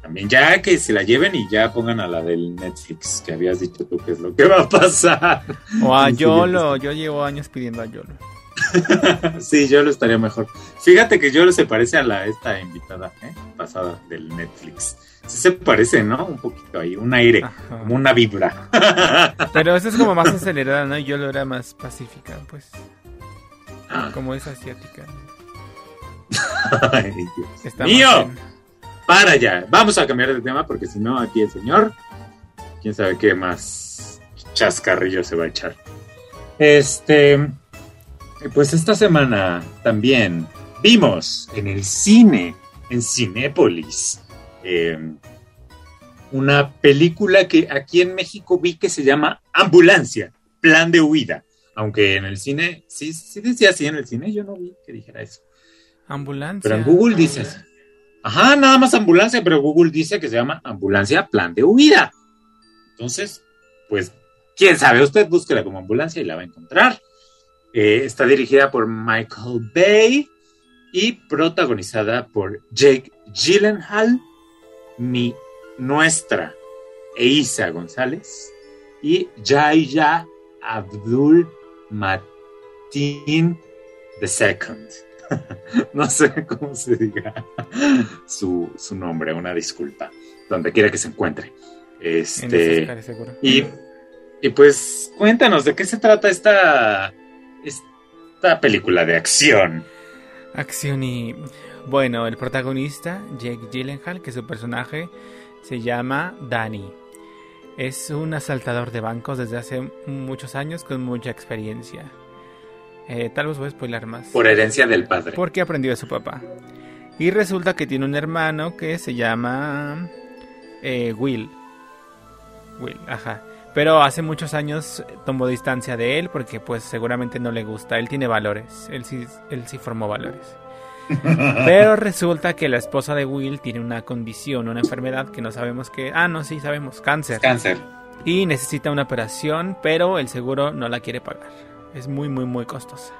También ya que se la lleven y ya pongan a la del Netflix, que habías dicho tú que es lo que va a pasar. O a Yolo. Yo llevo años pidiendo a Yolo. Sí, yo lo estaría mejor. Fíjate que yo se parece a la esta invitada ¿eh? pasada del Netflix. Sí se parece, ¿no? Un poquito ahí, un aire, Ajá. como una vibra. Pero esa es como más acelerada, ¿no? Y Yolo era más pacífica, pues. Ah. Como es asiática. Ay, Dios mío. Para ya, vamos a cambiar de tema porque si no aquí el señor, quién sabe qué más chascarrillo se va a echar. Este, pues esta semana también vimos en el cine, en Cinépolis, eh, una película que aquí en México vi que se llama Ambulancia, Plan de Huida. Aunque en el cine, sí, sí decía así en el cine, yo no vi que dijera eso. Ambulancia. Pero en Google dice así. Ajá, nada más ambulancia, pero Google dice que se llama ambulancia plan de huida. Entonces, pues, quién sabe, usted búsquela como ambulancia y la va a encontrar. Eh, está dirigida por Michael Bay y protagonizada por Jake Gyllenhaal, mi nuestra Eisa González y Jaya Abdul Matin II. no sé cómo se diga su, su nombre, una disculpa, donde quiera que se encuentre. En Este, Oscars, seguro. y, y pues cuéntanos de qué se trata esta, esta película de acción. Acción y... Bueno, el protagonista, Jake Gyllenhaal, que su personaje se llama Danny. Es un asaltador de bancos desde hace muchos años con mucha experiencia. Eh, tal vez voy a spoiler más. Por herencia del padre. Porque aprendió de su papá. Y resulta que tiene un hermano que se llama eh, Will. Will, ajá. Pero hace muchos años tomó distancia de él porque pues seguramente no le gusta. Él tiene valores. Él sí, él sí formó valores. Pero resulta que la esposa de Will tiene una condición, una enfermedad que no sabemos qué. Ah, no, sí sabemos, cáncer. Cáncer. Y necesita una operación, pero el seguro no la quiere pagar. Es muy, muy, muy costosa.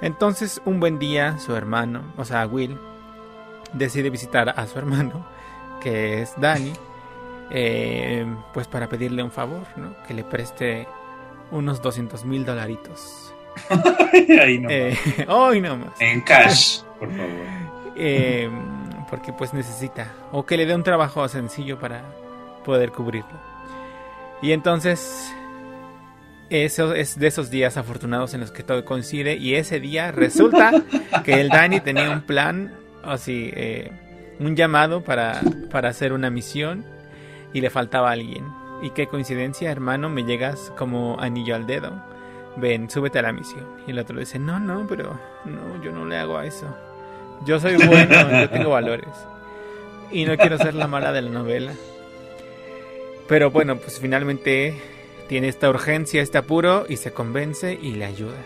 Entonces, un buen día, su hermano, o sea, Will, decide visitar a su hermano, que es Danny, eh, pues para pedirle un favor, ¿no? Que le preste unos 200 mil dolaritos. Ahí no. Eh, ¡Ay, no más! En cash, por favor. Eh, porque pues necesita. O que le dé un trabajo sencillo para poder cubrirlo. Y entonces. Eso es de esos días afortunados en los que todo coincide. Y ese día resulta que el Danny tenía un plan. Así. eh, un llamado para, para hacer una misión. Y le faltaba alguien. y qué coincidencia, hermano, me llegas como anillo al dedo. Ven, súbete a la misión. Y el otro le dice, no, no, pero no, yo no le hago a eso. Yo soy bueno, yo tengo valores. Y no quiero ser la mala de la novela. Pero bueno, pues finalmente tiene esta urgencia, este apuro y se convence y le ayuda.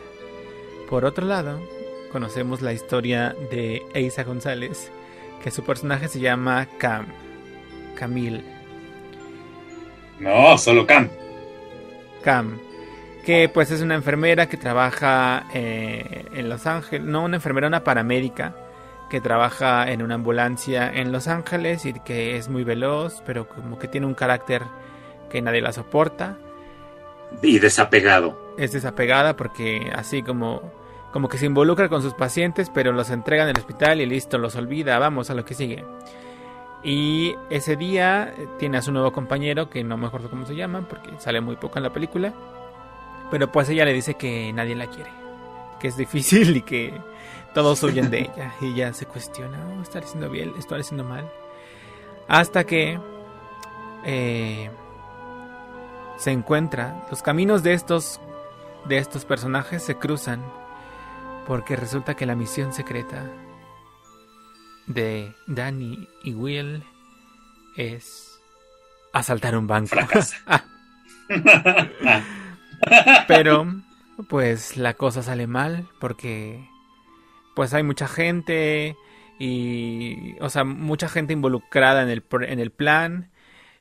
Por otro lado, conocemos la historia de Eisa González, que su personaje se llama Cam, Camille. No, solo Cam. Cam, que pues es una enfermera que trabaja eh, en Los Ángeles, no una enfermera, una paramédica que trabaja en una ambulancia en Los Ángeles y que es muy veloz, pero como que tiene un carácter que nadie la soporta. Y desapegado. Es desapegada porque así como como que se involucra con sus pacientes, pero los entrega en el hospital y listo, los olvida, vamos a lo que sigue. Y ese día eh, tiene a su nuevo compañero, que no me acuerdo cómo se llama, porque sale muy poco en la película. Pero pues ella le dice que nadie la quiere, que es difícil y que todos huyen de ella. Y ella se cuestiona, oh, ¿estaré haciendo bien? ¿Estaré haciendo mal? Hasta que eh, se encuentra, los caminos de estos, de estos personajes se cruzan porque resulta que la misión secreta de Danny y Will es asaltar un banco. Pero pues la cosa sale mal porque pues hay mucha gente y o sea, mucha gente involucrada en el en el plan.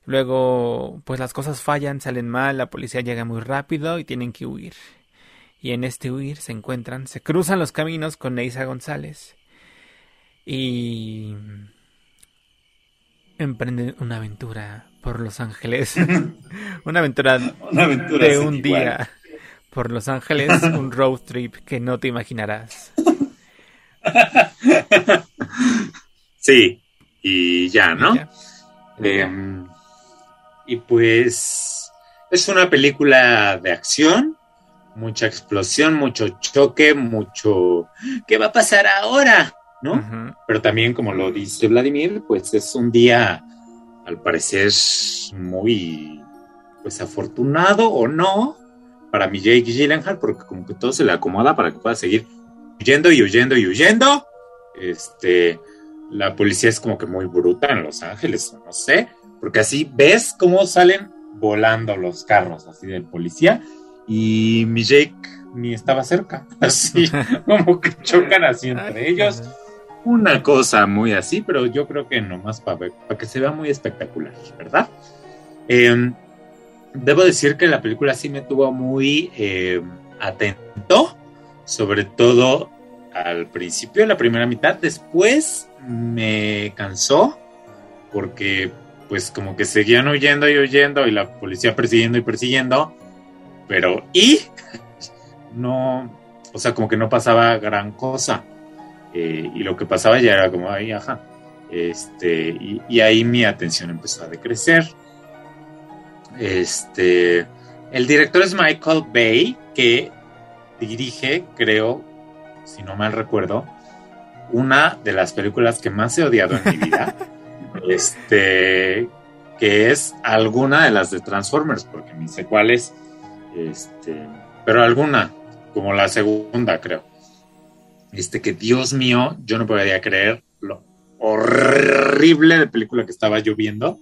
Luego pues las cosas fallan, salen mal, la policía llega muy rápido y tienen que huir y en este huir se encuentran, se cruzan los caminos con Neisa González y emprenden una aventura por Los Ángeles, una aventura, de un día por Los Ángeles, un road trip que no te imaginarás. Sí, y ya, ¿no? Em, y pues es una película de acción mucha explosión, mucho choque, mucho ¿qué va a pasar ahora? ¿No? Pero también, como lo dice Vladimir, pues es un día, al parecer, muy pues afortunado o no para mi Jake Gyllenhaal, porque como que todo se le acomoda para que pueda seguir huyendo y huyendo y huyendo. Este, la policía es como que muy bruta en Los Ángeles, no sé, porque así ves cómo salen volando los carros así del policía y mi Jake ni estaba cerca, así como que chocan así entre ellos. Una cosa muy así, pero yo creo que nomás para, para que se vea muy espectacular, ¿verdad? Em, debo decir que la película sí me tuvo muy em, atento, sobre todo al principio, la primera mitad, después me cansó porque pues como que seguían huyendo y huyendo y la policía persiguiendo y persiguiendo pero y no, o sea, como que no pasaba gran cosa. Eh, y lo que pasaba ya era como, ahí, ajá. Este, y, ahí mi atención empezó a decrecer. Este, el director es Michael Bay, que dirige, creo, si no mal recuerdo, una de las películas que más he odiado en mi vida. este, que es alguna de las de Transformers, porque ni sé cuál es este, pero alguna, como la segunda, creo. Este, que Dios mío, yo no podía creer lo horrible de película que estaba yo viendo,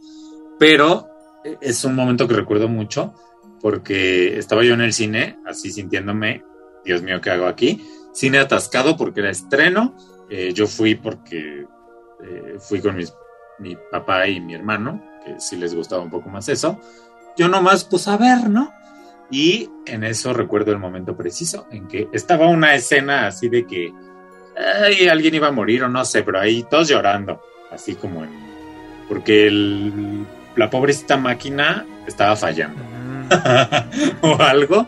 pero es un momento que recuerdo mucho porque estaba yo en el cine, así sintiéndome, Dios mío, ¿qué hago aquí? Cine atascado porque era estreno. Eh, yo fui porque eh, fui con mis, mi papá y mi hermano, que sí les gustaba un poco más eso. Yo nomás, pues a ver, ¿no? Y en eso recuerdo el momento preciso en que estaba una escena así de que alguien iba a morir o no sé, pero ahí todos llorando, así como en, porque la pobrecita máquina estaba fallando o algo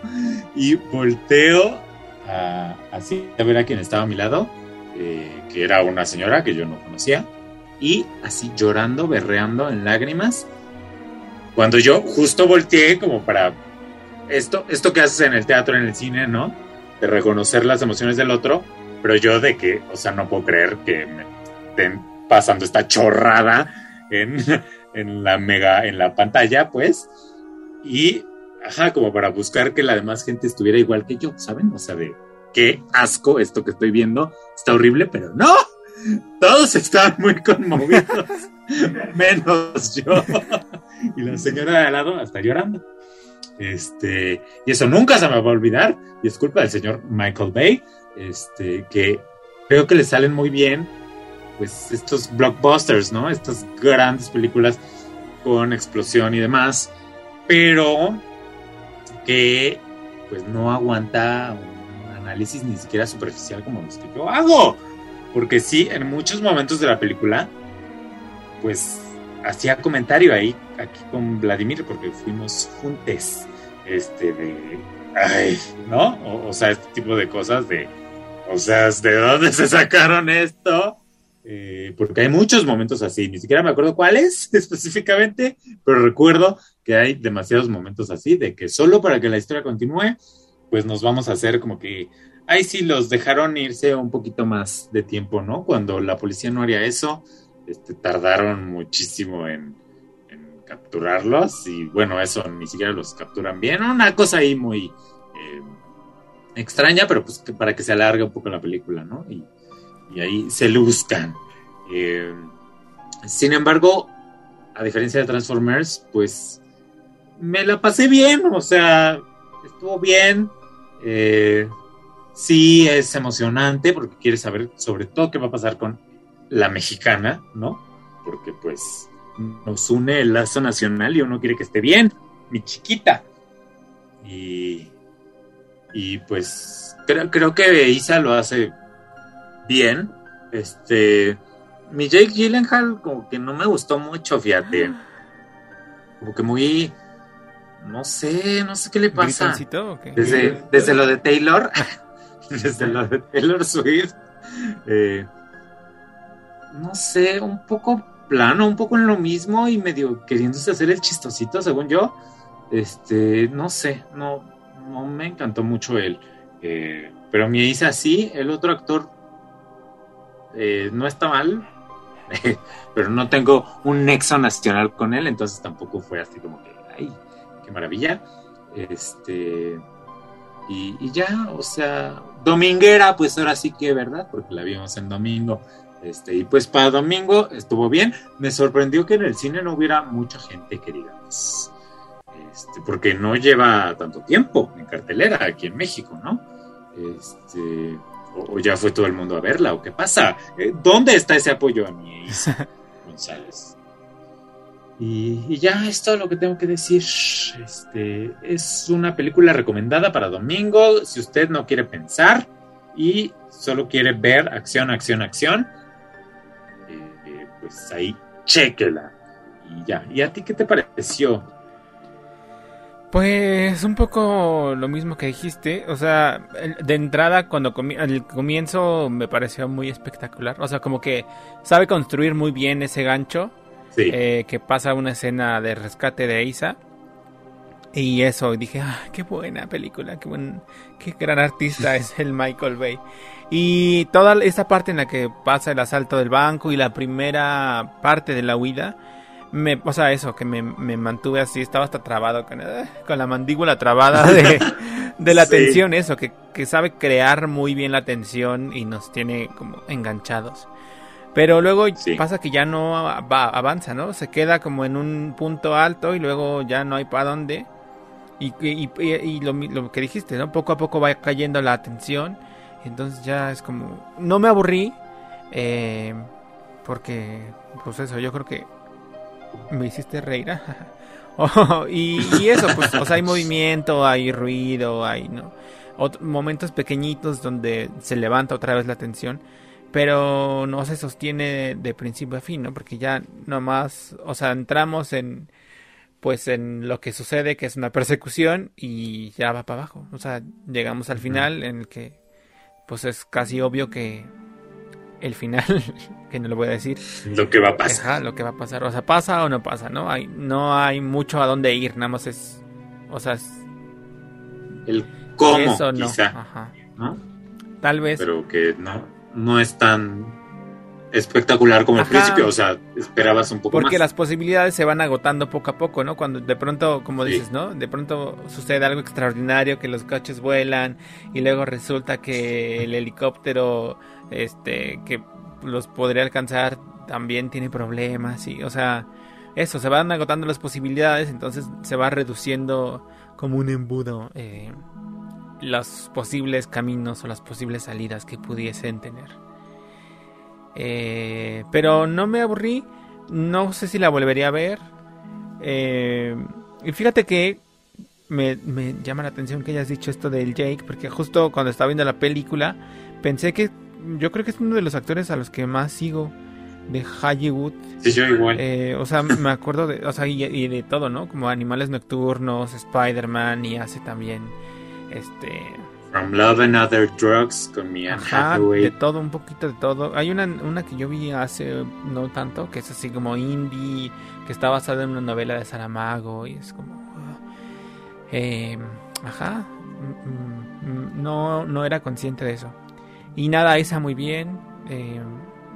y volteo a, así a ver a quien estaba a mi lado, eh, que era una señora que yo no conocía, y así llorando, berreando en lágrimas, cuando yo justo volteé como para esto, esto que haces en el teatro, en el cine, ¿no? De reconocer las emociones del otro, pero yo de que, o sea, no puedo creer que me estén pasando esta chorrada en, en la mega, en la pantalla, pues. y, ajá, como para buscar que la demás gente estuviera igual que yo, ¿saben? O sea, de qué asco esto que estoy viendo, está horrible, pero no, todos están muy conmovidos, menos yo. y la señora de al lado está llorando. Este, y eso nunca se me va a olvidar, y es culpa del señor Michael Bay, este, que creo que le salen muy bien, pues, estos blockbusters, ¿no? Estas grandes películas con explosión y demás, pero que, pues, no aguanta un análisis ni siquiera superficial como los que yo hago. Porque sí, en muchos momentos de la película, pues hacía comentario ahí, aquí con Vladimir, porque fuimos juntes, este, de, ay, ¿no? O, o, sea, este tipo de cosas de, o sea, ¿de dónde se sacaron esto? Eh, porque hay muchos momentos así, ni siquiera me acuerdo cuáles específicamente, pero recuerdo que hay demasiados momentos así, de que solo para que la historia continúe, pues nos vamos a hacer como que ahí sí los dejaron irse un poquito más de tiempo, ¿no? Cuando la policía no haría eso, este, tardaron muchísimo en, capturarlos y bueno, eso ni siquiera los capturan bien. Una cosa ahí muy eh, extraña, pero pues para que se alargue un poco la película, ¿no? Y, y ahí se luzcan. Eh, sin embargo, a diferencia de Transformers, pues me la pasé bien, o sea, estuvo bien. Eh, sí es emocionante porque quieres saber sobre todo qué va a pasar con la mexicana, ¿no? Porque pues nos une el lazo nacional y uno quiere que esté bien, mi chiquita. Y, y pues creo, creo que Isa lo hace bien. Este, mi Jake Gyllenhaal como que no me gustó mucho, fíjate. Como que muy, no sé, no sé qué le pasa. Okay. Desde, desde lo de Taylor. desde lo de Taylor Swift, eh, no sé, un poco plano, un poco en lo mismo y medio queriéndose hacer el chistosito, según yo. Este, no sé, no, no me encantó mucho él. Eh, pero me hice así, el otro actor eh, no está mal, pero no tengo un nexo nacional con él, entonces tampoco fue así como que, ay, qué maravilla. Este, y, y, ya, o sea, dominguera, pues ahora sí que, ¿verdad? Porque la vimos en domingo. Este, y pues para domingo estuvo bien. Me sorprendió que en el cine no hubiera mucha gente, que digamos. Este, porque no lleva tanto tiempo en cartelera aquí en México, ¿no? Este, o, o, ya fue todo el mundo a verla, o qué pasa. ¿Dónde está ese apoyo a mi Isa González? Y, y, ya es todo lo que tengo que decir. Este es una película recomendada para domingo. Si usted no quiere pensar y solo quiere ver acción, acción, acción, eh, pues ahí chequela. Y ya. ¿Y a ti qué te pareció? Pues un poco lo mismo que dijiste. O sea, de entrada, cuando comi el comienzo me pareció muy espectacular. O sea, como que sabe construir muy bien ese gancho. Sí. Eh, que pasa una escena de rescate de Isa. Y eso, dije, ah, qué buena película, qué, buen, qué gran artista es el Michael Bay. Y toda esta parte en la que pasa el asalto del banco y la primera parte de la huida, me, o sea, eso, que me, me mantuve así, estaba hasta trabado, con, con la mandíbula trabada de, de la sí. tensión, eso, que, que sabe crear muy bien la tensión y nos tiene como enganchados. Pero luego sí. pasa que ya no va, avanza, ¿no? Se queda como en un punto alto y luego ya no hay para dónde. Y, y, y, y lo, lo, que dijiste, ¿no? Poco a poco va cayendo la atención. Entonces ya es como... No me aburrí. Eh, porque, pues eso, yo creo que me hiciste reír. oh, y, eso, pues, o sea, hay movimiento, hay ruido, hay, ¿no? Momentos pequeñitos donde se levanta otra vez la atención pero no se sostiene de principio a fin, ¿no? Porque ya nomás, o sea, entramos en pues en lo que sucede que es una persecución y ya va para abajo, o sea, llegamos al final en el que pues es casi obvio que el final, que no lo voy a decir, lo que va a pasar, ajá, lo que va a pasar, o sea, pasa o no pasa, ¿no? Hay no hay mucho a dónde ir, nada más es o sea, es el cómo eso no, quizá, ajá. ¿no? Tal vez pero que no no es tan espectacular como al principio, o sea, esperabas un poco Porque más. las posibilidades se van agotando poco a poco, ¿no? Cuando de pronto, como Sí. dices, ¿no? De pronto sucede algo extraordinario, que los coches vuelan y luego resulta que el helicóptero, este, que los podría alcanzar también tiene problemas y, o sea, eso, se van agotando las posibilidades, entonces se va reduciendo como un embudo eh, los posibles caminos o las posibles salidas que pudiesen tener. Eh, pero no me aburrí. No sé si la volvería a ver. Eh, y fíjate que me, me llama la atención que hayas dicho esto del Jake, porque justo cuando estaba viendo la película, pensé que yo creo que es uno de los actores a los que más sigo de Hollywood. Sí, yo igual. Eh, o sea, me acuerdo de, o sea, y, y de todo, ¿no? Como Animales Nocturnos, Spider-Man y hace también, este, From Love and Other Drugs con mi Anne Ajá, Hathaway. de todo, un poquito de todo. Hay una, una que yo vi hace no tanto, que es así como indie, que está basada en una novela de Saramago y es como... eh, ajá, mm, mm, no, no era consciente de eso. Y nada, esa muy bien. eh,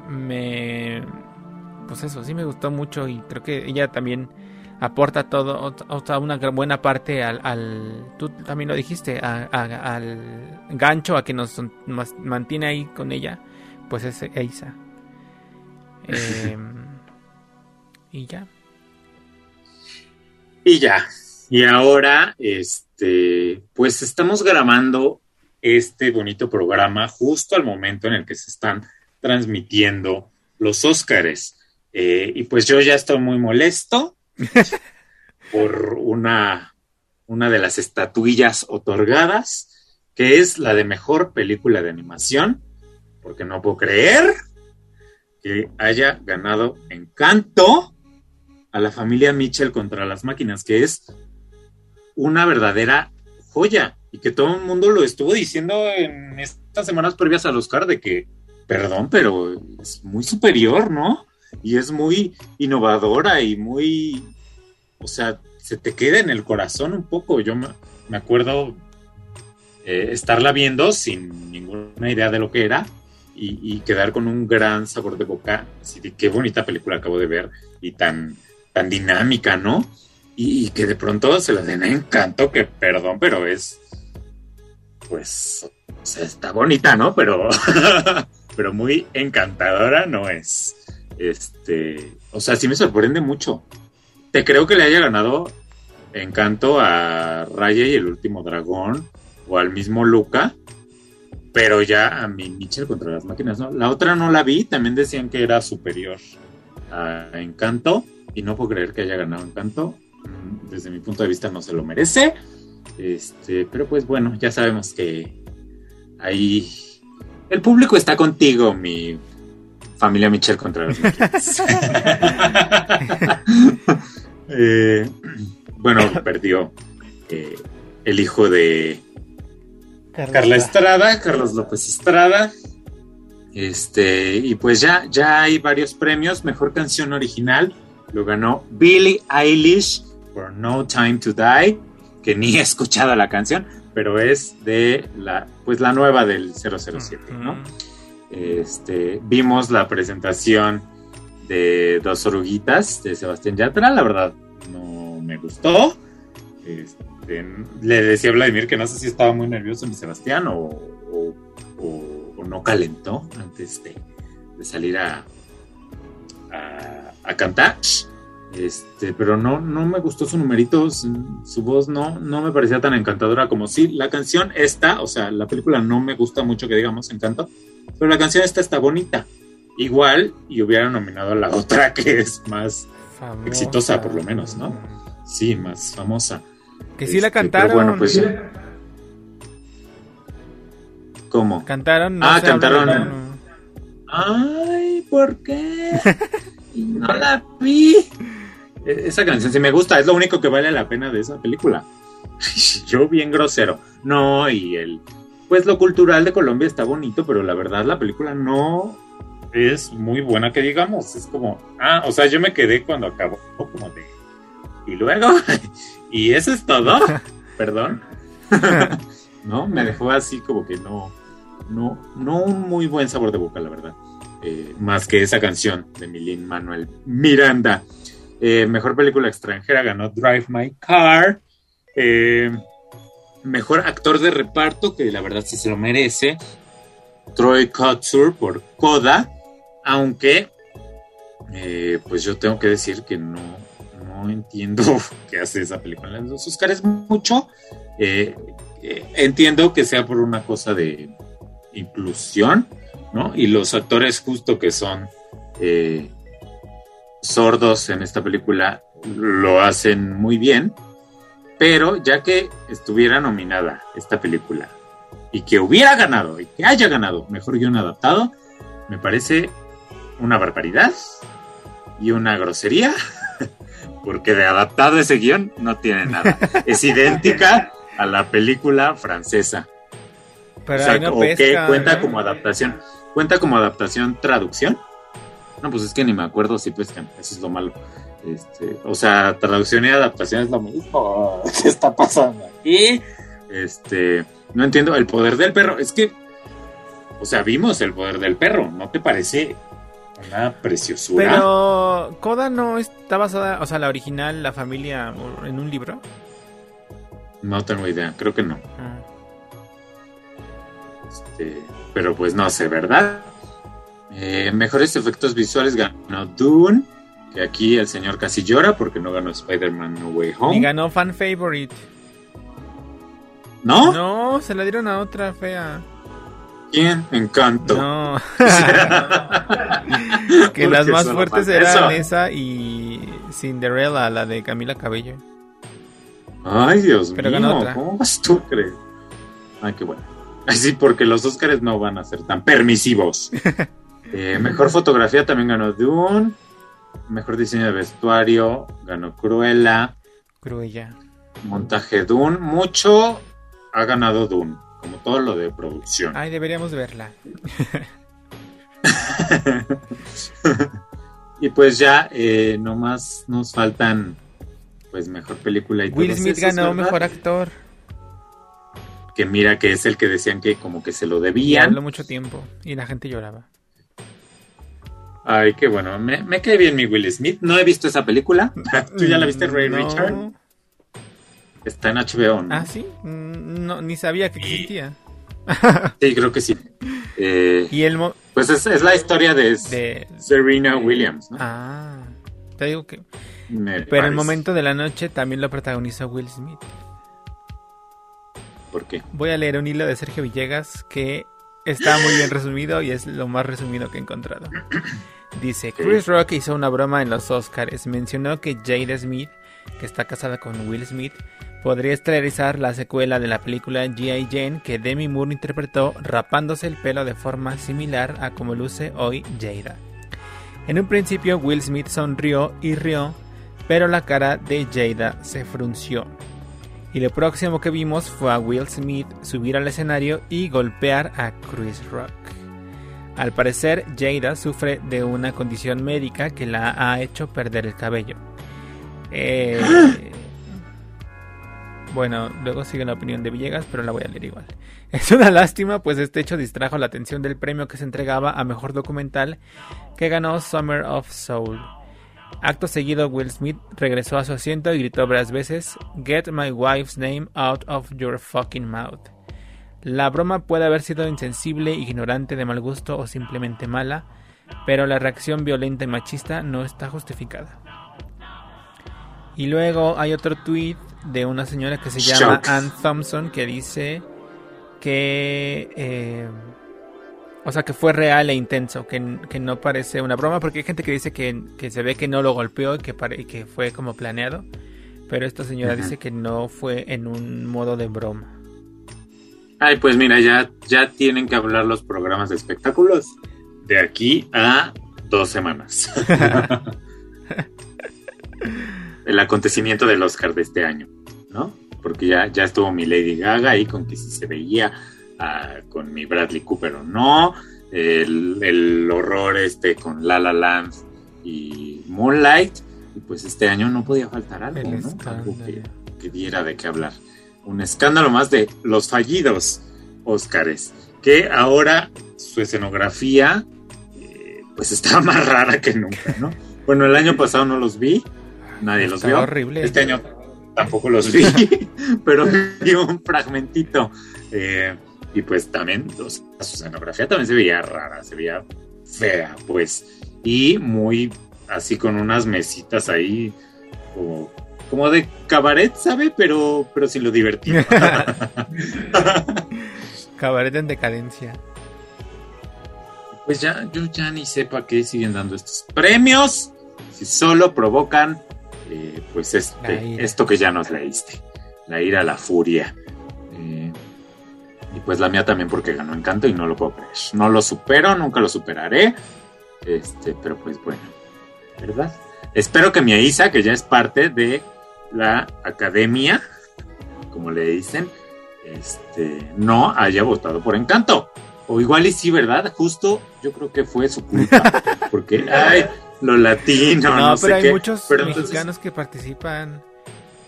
me... Pues eso, sí me gustó mucho y creo que ella también aporta todo, ot- otra una buena parte al, al tú también lo dijiste, a- a- al gancho a que nos, nos mantiene ahí con ella, pues es Eisa. Eh, y ya. Y ya. Y ahora, este, pues estamos grabando este bonito programa justo al momento en el que se están transmitiendo los Óscares. Eh, y pues yo ya estoy muy molesto por una, una de las estatuillas otorgadas, que es la de mejor película de animación, porque no puedo creer que haya ganado Encanto a la familia Mitchell contra las máquinas, que es una verdadera joya y que todo el mundo lo estuvo diciendo en estas semanas previas al Oscar de que, perdón, pero es muy superior, ¿no? Y es muy innovadora y muy, o sea, se te queda en el corazón un poco. Yo me, me acuerdo eh, estarla viendo sin ninguna idea de lo que era y, quedar con un gran sabor de boca. Así de qué bonita película acabo de ver y tan, tan dinámica, ¿no? Y, que de pronto se la den encanto, que perdón, pero es. Pues. Está bonita, ¿no? Pero. pero muy encantadora no es. Este. O sea, sí me sorprende mucho. Te creo que le haya ganado encanto a Raya y el último dragón. O al mismo Luca. Pero ya a mi Mitchell contra las máquinas, ¿no? La otra no la vi, también decían que era superior a Encanto. Y no puedo creer que haya ganado Encanto. Desde mi punto de vista no se lo merece. Este, pero pues bueno, ya sabemos que ahí el público está contigo, mi familia Michelle contra las máquinas. Eh, bueno, perdió eh, el hijo de Carla Estrada, Carlos López Estrada. Este, y pues ya, ya hay varios premios. Mejor canción original lo ganó Billie Eilish por No Time to Die, que ni he escuchado la canción, pero es de la, pues la nueva del 007, ¿no? Este, vimos la presentación de Dos Oruguitas de Sebastián Yatra, la verdad no me gustó. Este, le decía a Vladimir que no sé si estaba muy nervioso mi Sebastián o, o, no calentó antes de, de salir a, a cantar. Este, pero no, no me gustó su numerito, su, su voz no, no me parecía tan encantadora como sí. La canción esta, o sea, la película no me gusta mucho que digamos encanto, pero la canción esta está bonita. Igual, y hubiera nominado a la otra que es más, Famosa. Exitosa, por lo menos, ¿no? sí, más famosa. Que sí la Este, cantaron. bueno, pues ¿Cómo? Cantaron. no Ah, cantaron. Ay, ¿por qué? No la vi. E- Esa canción sí me gusta, es lo único que vale la pena de esa película. Yo bien grosero. No, y el pues lo cultural de Colombia está bonito, pero la verdad la película no es muy buena que digamos, es como, ah, o sea, yo me quedé cuando acabó como de y luego y eso es todo. Perdón. no, me dejó así como que no no no un muy buen sabor de boca, la verdad. eh, más que esa canción de Milín Manuel Miranda. Eh, mejor película extranjera ganó Drive My Car. Eh, mejor actor de reparto, que la verdad sí se lo merece, Troy Kotsur por Coda, aunque pues yo tengo que decir que no, no entiendo qué hace esa película en los Oscars mucho. entiendo que sea por una cosa de inclusión, ¿no? Y los actores justo que son eh, sordos en esta película lo hacen muy bien, pero ya que estuviera nominada esta película y que hubiera ganado y que haya ganado mejor guion adaptado, me parece una barbaridad y una grosería, porque de adaptado ese guion no tiene nada. Es idéntica a la película francesa. Pero o sea, no o pesca, que cuenta ¿no? como adaptación. ¿Cuenta como adaptación traducción? No, pues es que ni me acuerdo si pescan, eso es lo malo. Este, o sea, traducción y adaptación es lo mismo. ¿Qué está pasando aquí? Este, no entiendo el poder del perro. Es que, o sea, vimos el poder del perro. ¿No te parece una preciosura? Pero Coda no está basada, o sea, la original, la familia, en un libro. No tengo idea, creo que no. Ah. Este, pero pues no sé, ¿verdad? Eh, mejores efectos visuales ganó Dune, que aquí el señor casi llora porque no ganó Spider-Man No Way Y Home. ganó fan favorite. ¿No? No, se la dieron a otra fea. ¿Quién? Encanto. No. que las más fuertes eran eso. esa y Cinderella, la de Camila Cabello. Ay, Dios Pero mío, ganó otra. ¿cómo vas tú a creer? Ay, qué bueno. Así porque los Oscars no van a ser tan permisivos. Eh, mejor fotografía también ganó Dune. Mejor diseño de vestuario ganó Cruella. Cruella. Montaje Dune. Mucho ha ganado Dune, como todo lo de producción. Ay, deberíamos verla. y pues ya, eh, nomás nos faltan, pues, mejor película y Will Smith esos, ganó ¿verdad? mejor actor. Que mira que es el que decían que como que se lo debían. habló mucho tiempo y la gente lloraba. Ay, qué bueno. Me, me cae bien mi Will Smith. No he visto esa película. ¿Tú ya la viste, Ray No. Richard? Está en HBO, ¿no? Ah, sí. Mm, No, ni sabía que existía. Sí, creo que sí. Eh, Y el mo- pues es, es la historia de, de Serena Williams, ¿no? Ah, te digo que Me pero el momento de la noche también lo protagonizó Will Smith. ¿Por qué? Voy a leer un hilo de Sergio Villegas que está muy bien resumido y es lo más resumido que he encontrado. Dice, Chris Rock hizo una broma en los Oscars. Mencionó que Jada Smith, que está casada con Will Smith, podría estelarizar la secuela de la película G.I. Jane que Demi Moore interpretó rapándose el pelo de forma similar a como luce hoy Jada. En un principio Will Smith sonrió y rió, pero la cara de Jada se frunció. Y lo próximo que vimos fue a Will Smith subir al escenario y golpear a Chris Rock. Al parecer, Jada sufre de una condición médica que la ha hecho perder el cabello. Eh, bueno, luego sigue la opinión de Villegas, pero la voy a leer igual. Es una lástima, pues este hecho distrajo la atención del premio que se entregaba a mejor documental que ganó Summer of Soul. Acto seguido, Will Smith regresó a su asiento y gritó varias veces: Get my wife's name out of your fucking mouth. La broma puede haber sido insensible, ignorante, de mal gusto o simplemente mala, pero la reacción violenta y machista no está justificada. Y luego hay otro tweet de una señora que se llama. Ann Thompson que dice que. eh, o sea, que fue real e intenso, que, que no parece una broma, porque hay gente que dice que, que se ve que no lo golpeó y que, y que fue como planeado, pero esta señora dice que no fue en un modo de broma. Ay, pues mira, ya, ya tienen que hablar los programas de espectáculos de aquí a dos semanas. El acontecimiento del Oscar de este año, ¿no? Porque ya, ya estuvo mi Lady Gaga ahí con que si se veía con mi Bradley Cooper o no, el, el horror este con La La Land y Moonlight, y pues este año no podía faltar algo, El ¿no? Algo que, que diera de qué hablar. Un escándalo más de los fallidos Óscares, que ahora su escenografía eh, pues estaba más rara que nunca, ¿no? Bueno, el año pasado no los vi, nadie los vio. horrible. Este año tampoco los vi, pero vi un fragmentito. Eh, y pues también o sea, su escenografía también se veía rara, se veía fea, pues. Y muy así con unas mesitas ahí, como, como de cabaret, ¿sabe? Pero, pero sin lo divertido. Cabaret en decadencia. pues ya, yo ya ni sé para qué siguen dando estos premios, si solo provocan, eh, pues este, esto que ya nos leíste, la ira, la furia. Eh, y pues la mía también porque ganó Encanto y no lo puedo creer. No lo supero, nunca lo superaré. Este, pero pues bueno, ¿verdad? Espero que mi Isa, que ya es parte de la academia, como le dicen, este, no haya votado por Encanto. O igual y sí, ¿verdad? Justo yo creo que fue su culpa. Porque, ay, lo latino, no, No, sé pero hay qué. muchos Pero entonces mexicanos que participan.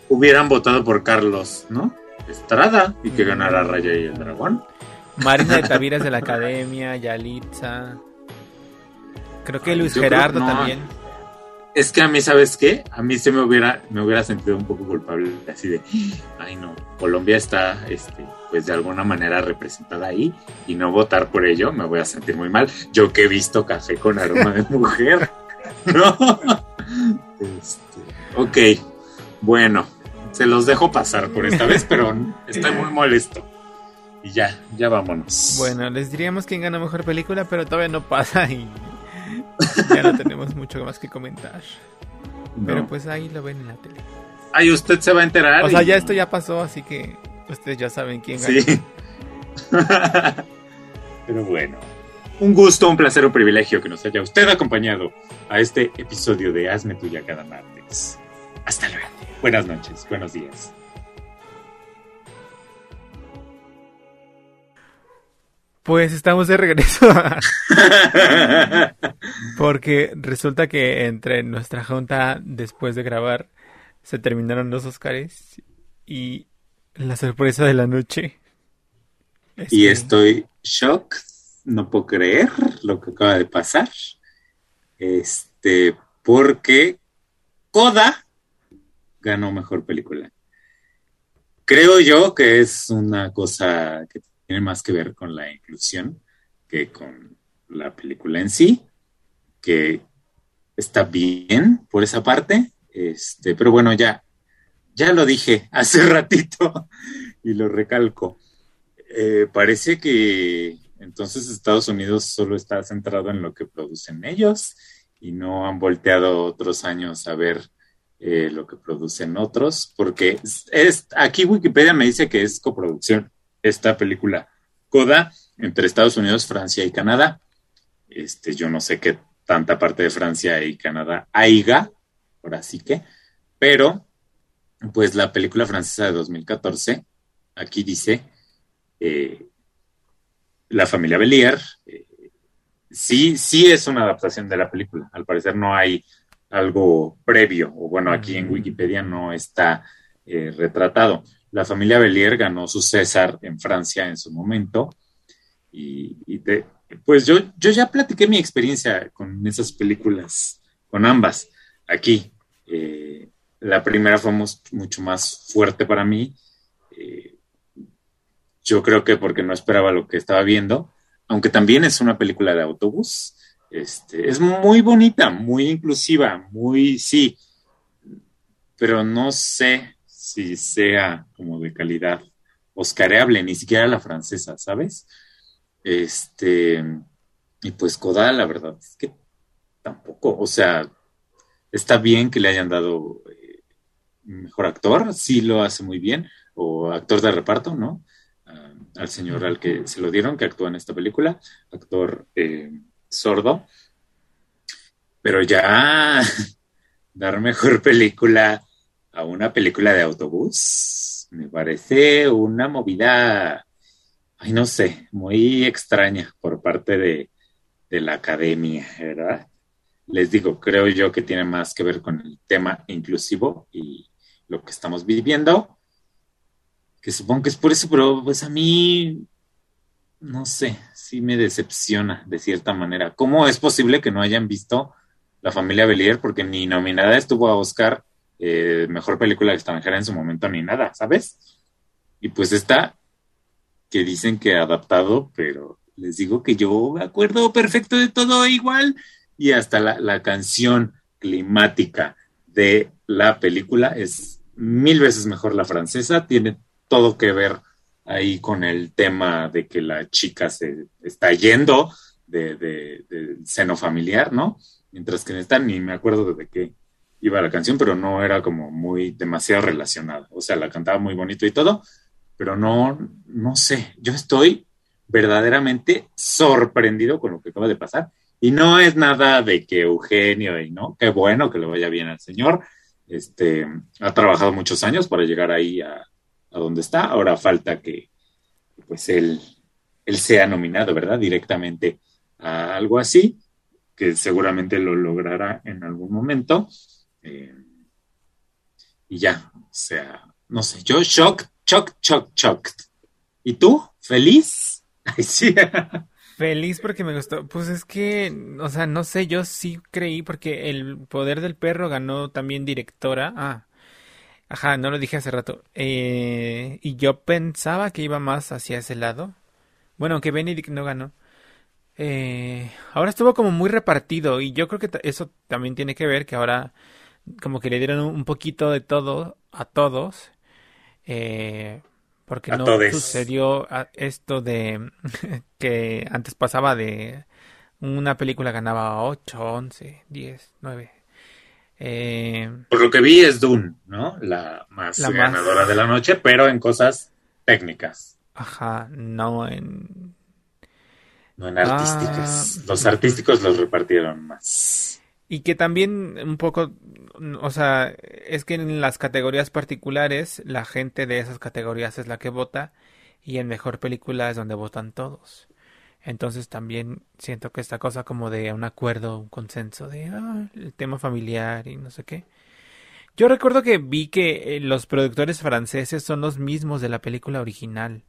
hubieran votado por Carlos, ¿no? Estrada y que Mm. ganara Raya y el Dragón. Marina de Taviras de la Academia, Yalitza. Creo que Luis Yo Gerardo no. también. Es que a mí, ¿sabes qué? A mí se me hubiera, me hubiera sentido un poco culpable, así de, ay no, Colombia está, este, pues de alguna manera representada ahí y no votar por ello, me voy a sentir muy mal. Yo que he visto café con aroma de mujer, ¿no? Este, ok, bueno, se los dejo pasar por esta vez, pero estoy muy molesto. Y ya, ya vámonos. Bueno, les diríamos quién ganó mejor película, pero todavía no pasa y ya no tenemos mucho más que comentar. No. Pero pues ahí lo ven en la tele. Ay, usted se va a enterar. O sea, ya esto ya pasó, así que ustedes ya saben quién ganó. Sí. Pero bueno, un gusto, un placer, un privilegio que nos haya usted acompañado a este episodio de Hazme Tuya cada martes. Hasta luego. Buenas noches, buenos días. Pues estamos de regreso. Porque resulta que entre nuestra junta, después de grabar, se terminaron los Oscars y la sorpresa de la noche. es y que- estoy shock, no puedo creer lo que acaba de pasar. Este, porque Coda ganó mejor película. Creo yo que es una cosa que tiene más que ver con la inclusión que con la película en sí, que está bien por esa parte, este, pero bueno, ya, ya lo dije hace ratito y lo recalco. Eh, parece que entonces Estados Unidos solo está centrado en lo que producen ellos y no han volteado otros años a ver eh, lo que producen otros, porque es, aquí Wikipedia me dice que es coproducción esta película Coda entre Estados Unidos, Francia y Canadá. Este, yo no sé qué tanta parte de Francia y Canadá haya, ahora sí que, pero pues la película francesa de 2014, aquí dice eh, La familia Belier, eh, sí, sí es una adaptación de la película. Al parecer no hay algo previo, o bueno, aquí en. Wikipedia no está eh, retratado. La familia Belier ganó su César en Francia en su momento. Y, y te- pues yo, yo ya platiqué mi experiencia con esas películas, con ambas, aquí. Eh, la primera fue mucho más fuerte para mí. Eh, yo creo que porque no esperaba lo que estaba viendo, aunque también es una película de autobús. Este, es muy bonita, muy inclusiva, muy, sí, pero no sé si sea como de calidad oscareable, ni siquiera la francesa, ¿sabes? Este, y pues Coda, la verdad es que tampoco, o sea, está bien que le hayan dado eh, mejor actor, sí lo hace muy bien, o actor de reparto, ¿no? Ah, al señor al que se lo dieron, que actúa en esta película, actor eh, sordo, pero ya dar mejor película a una película de autobús me parece una movida, ay, no sé, muy extraña por parte de, la academia, ¿verdad? Les digo, creo yo que tiene más que ver con el tema inclusivo y lo que estamos viviendo, que supongo que es por eso, pero pues a mí no sé, sí me decepciona de cierta manera. ¿Cómo es posible que no hayan visto La familia Belier? Porque ni nominada estuvo a Oscar eh, Mejor Película Extranjera en su momento ni nada, ¿sabes? Y pues está que dicen que adaptado, pero les digo que yo me acuerdo perfecto de todo igual. Y hasta la, la canción climática de la película es mil veces mejor la francesa, tiene todo que ver ahí con el tema de que la chica se está yendo de, del seno familiar, ¿no? Mientras que en esta ni me acuerdo de qué iba la canción, pero no era como muy demasiado relacionada. O sea, la cantaba muy bonito y todo, pero no, no sé, yo estoy verdaderamente sorprendido con lo que acaba de pasar. Y no es nada de que Eugenio, no, qué bueno que le vaya bien al señor. Este, ha trabajado muchos años para llegar ahí a, a donde está. Ahora falta que pues él, él sea nominado, ¿verdad? Directamente a algo así, que seguramente lo logrará en algún momento. Eh, y ya, o sea, no sé, yo shock, shock, shock, shock. ¿Y tú? ¿Feliz? Sí. Feliz porque me gustó. Pues es que, o sea, no sé, yo sí creí porque El Poder del Perro ganó también directora. Ah, Ajá, no lo dije hace rato. Eh, y yo pensaba que iba más hacia ese lado. Bueno, aunque Benedict no ganó. Eh, ahora estuvo como muy repartido y yo creo que eso también tiene que ver que ahora como que le dieron un poquito de todo a todos. Eh, porque no sucedió esto de que antes pasaba de una película ganaba 8, 11, 10, 9. Eh, Por lo que vi es Dune, ¿no? La más ganadora de la noche, pero en cosas técnicas. Ajá, no en... No en artísticas. Ah, los artísticos los repartieron más. Y que también un poco, o sea, es que en las categorías particulares la gente de esas categorías es la que vota y en mejor película es donde votan todos. Entonces también siento que esta cosa como de un acuerdo, un consenso de ah, el tema familiar y no sé qué. Yo recuerdo que vi que eh, los productores franceses son los mismos de la película original.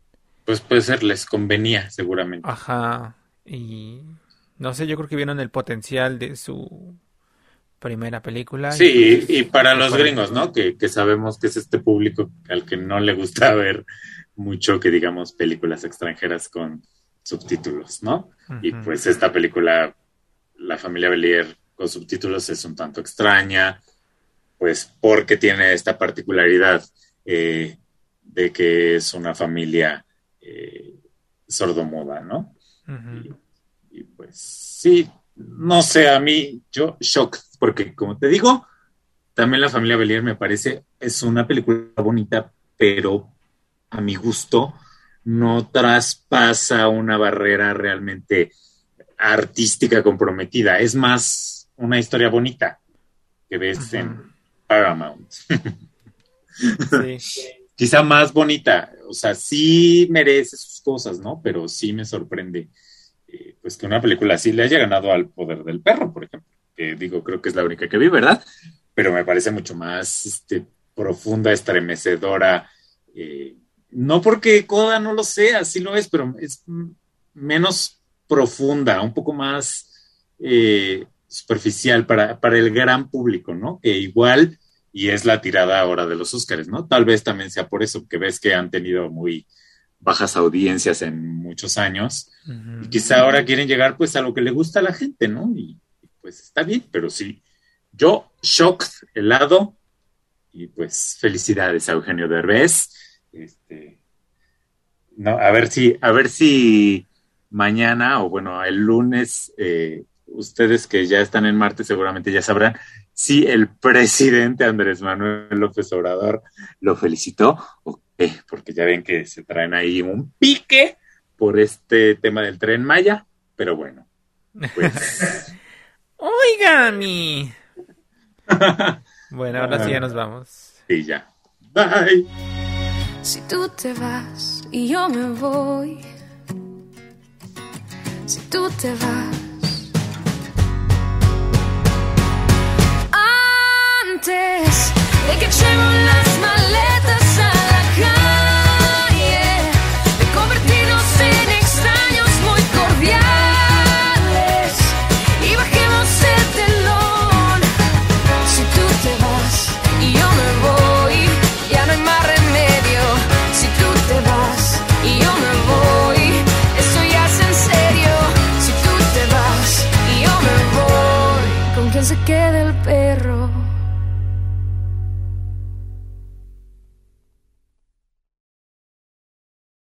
Pues puede ser, les convenía seguramente. Ajá. Y no sé, yo creo que vieron el potencial de su primera película. Sí, y, para los gringos, ¿no? Que, que sabemos que es este público al que no le gusta ver mucho que digamos películas extranjeras con subtítulos, ¿no? Y pues esta película, La familia Belier con subtítulos es un tanto extraña, pues porque tiene esta particularidad eh, de que es una familia eh, sordomuda, ¿no? y, y, pues sí, no sé, a mí yo shock, porque como te digo, también La familia Belier me parece, es una película bonita, pero a mi gusto, no traspasa una barrera realmente artística comprometida. Es más una historia bonita que ves en Paramount. Quizá más bonita. O sea, sí merece sus cosas, ¿no? Pero sí me sorprende eh, pues que una película así le haya ganado al poder del perro, por ejemplo. Que digo, creo que es la única que vi, ¿verdad? Pero me parece mucho más este, profunda, estremecedora. Eh, no porque Coda no lo sea, sí lo es, pero es menos profunda, un poco más eh, superficial para, para, el gran público, ¿no? Que igual, y es la tirada ahora de los Óscares, ¿no? Tal vez también sea por eso, que ves que han tenido muy bajas audiencias en muchos años, y quizá ahora quieren llegar pues a lo que le gusta a la gente, ¿no? Y, pues está bien, pero sí, yo, shocked, helado, y pues felicidades a Eugenio Derbez este, no, a ver si, a ver si mañana o bueno, el lunes, eh, ustedes que ya están en Marte seguramente ya sabrán si el presidente Andrés Manuel López Obrador lo felicitó o qué, porque ya ven que se traen ahí un pique por este tema del tren Maya, pero bueno, pues. Oigan, mi. bueno, ahora sí ya nos vamos. Y ya. Bye. Si tú te vas y yo me voy, si tú te vas. Antes de que echemos las maletas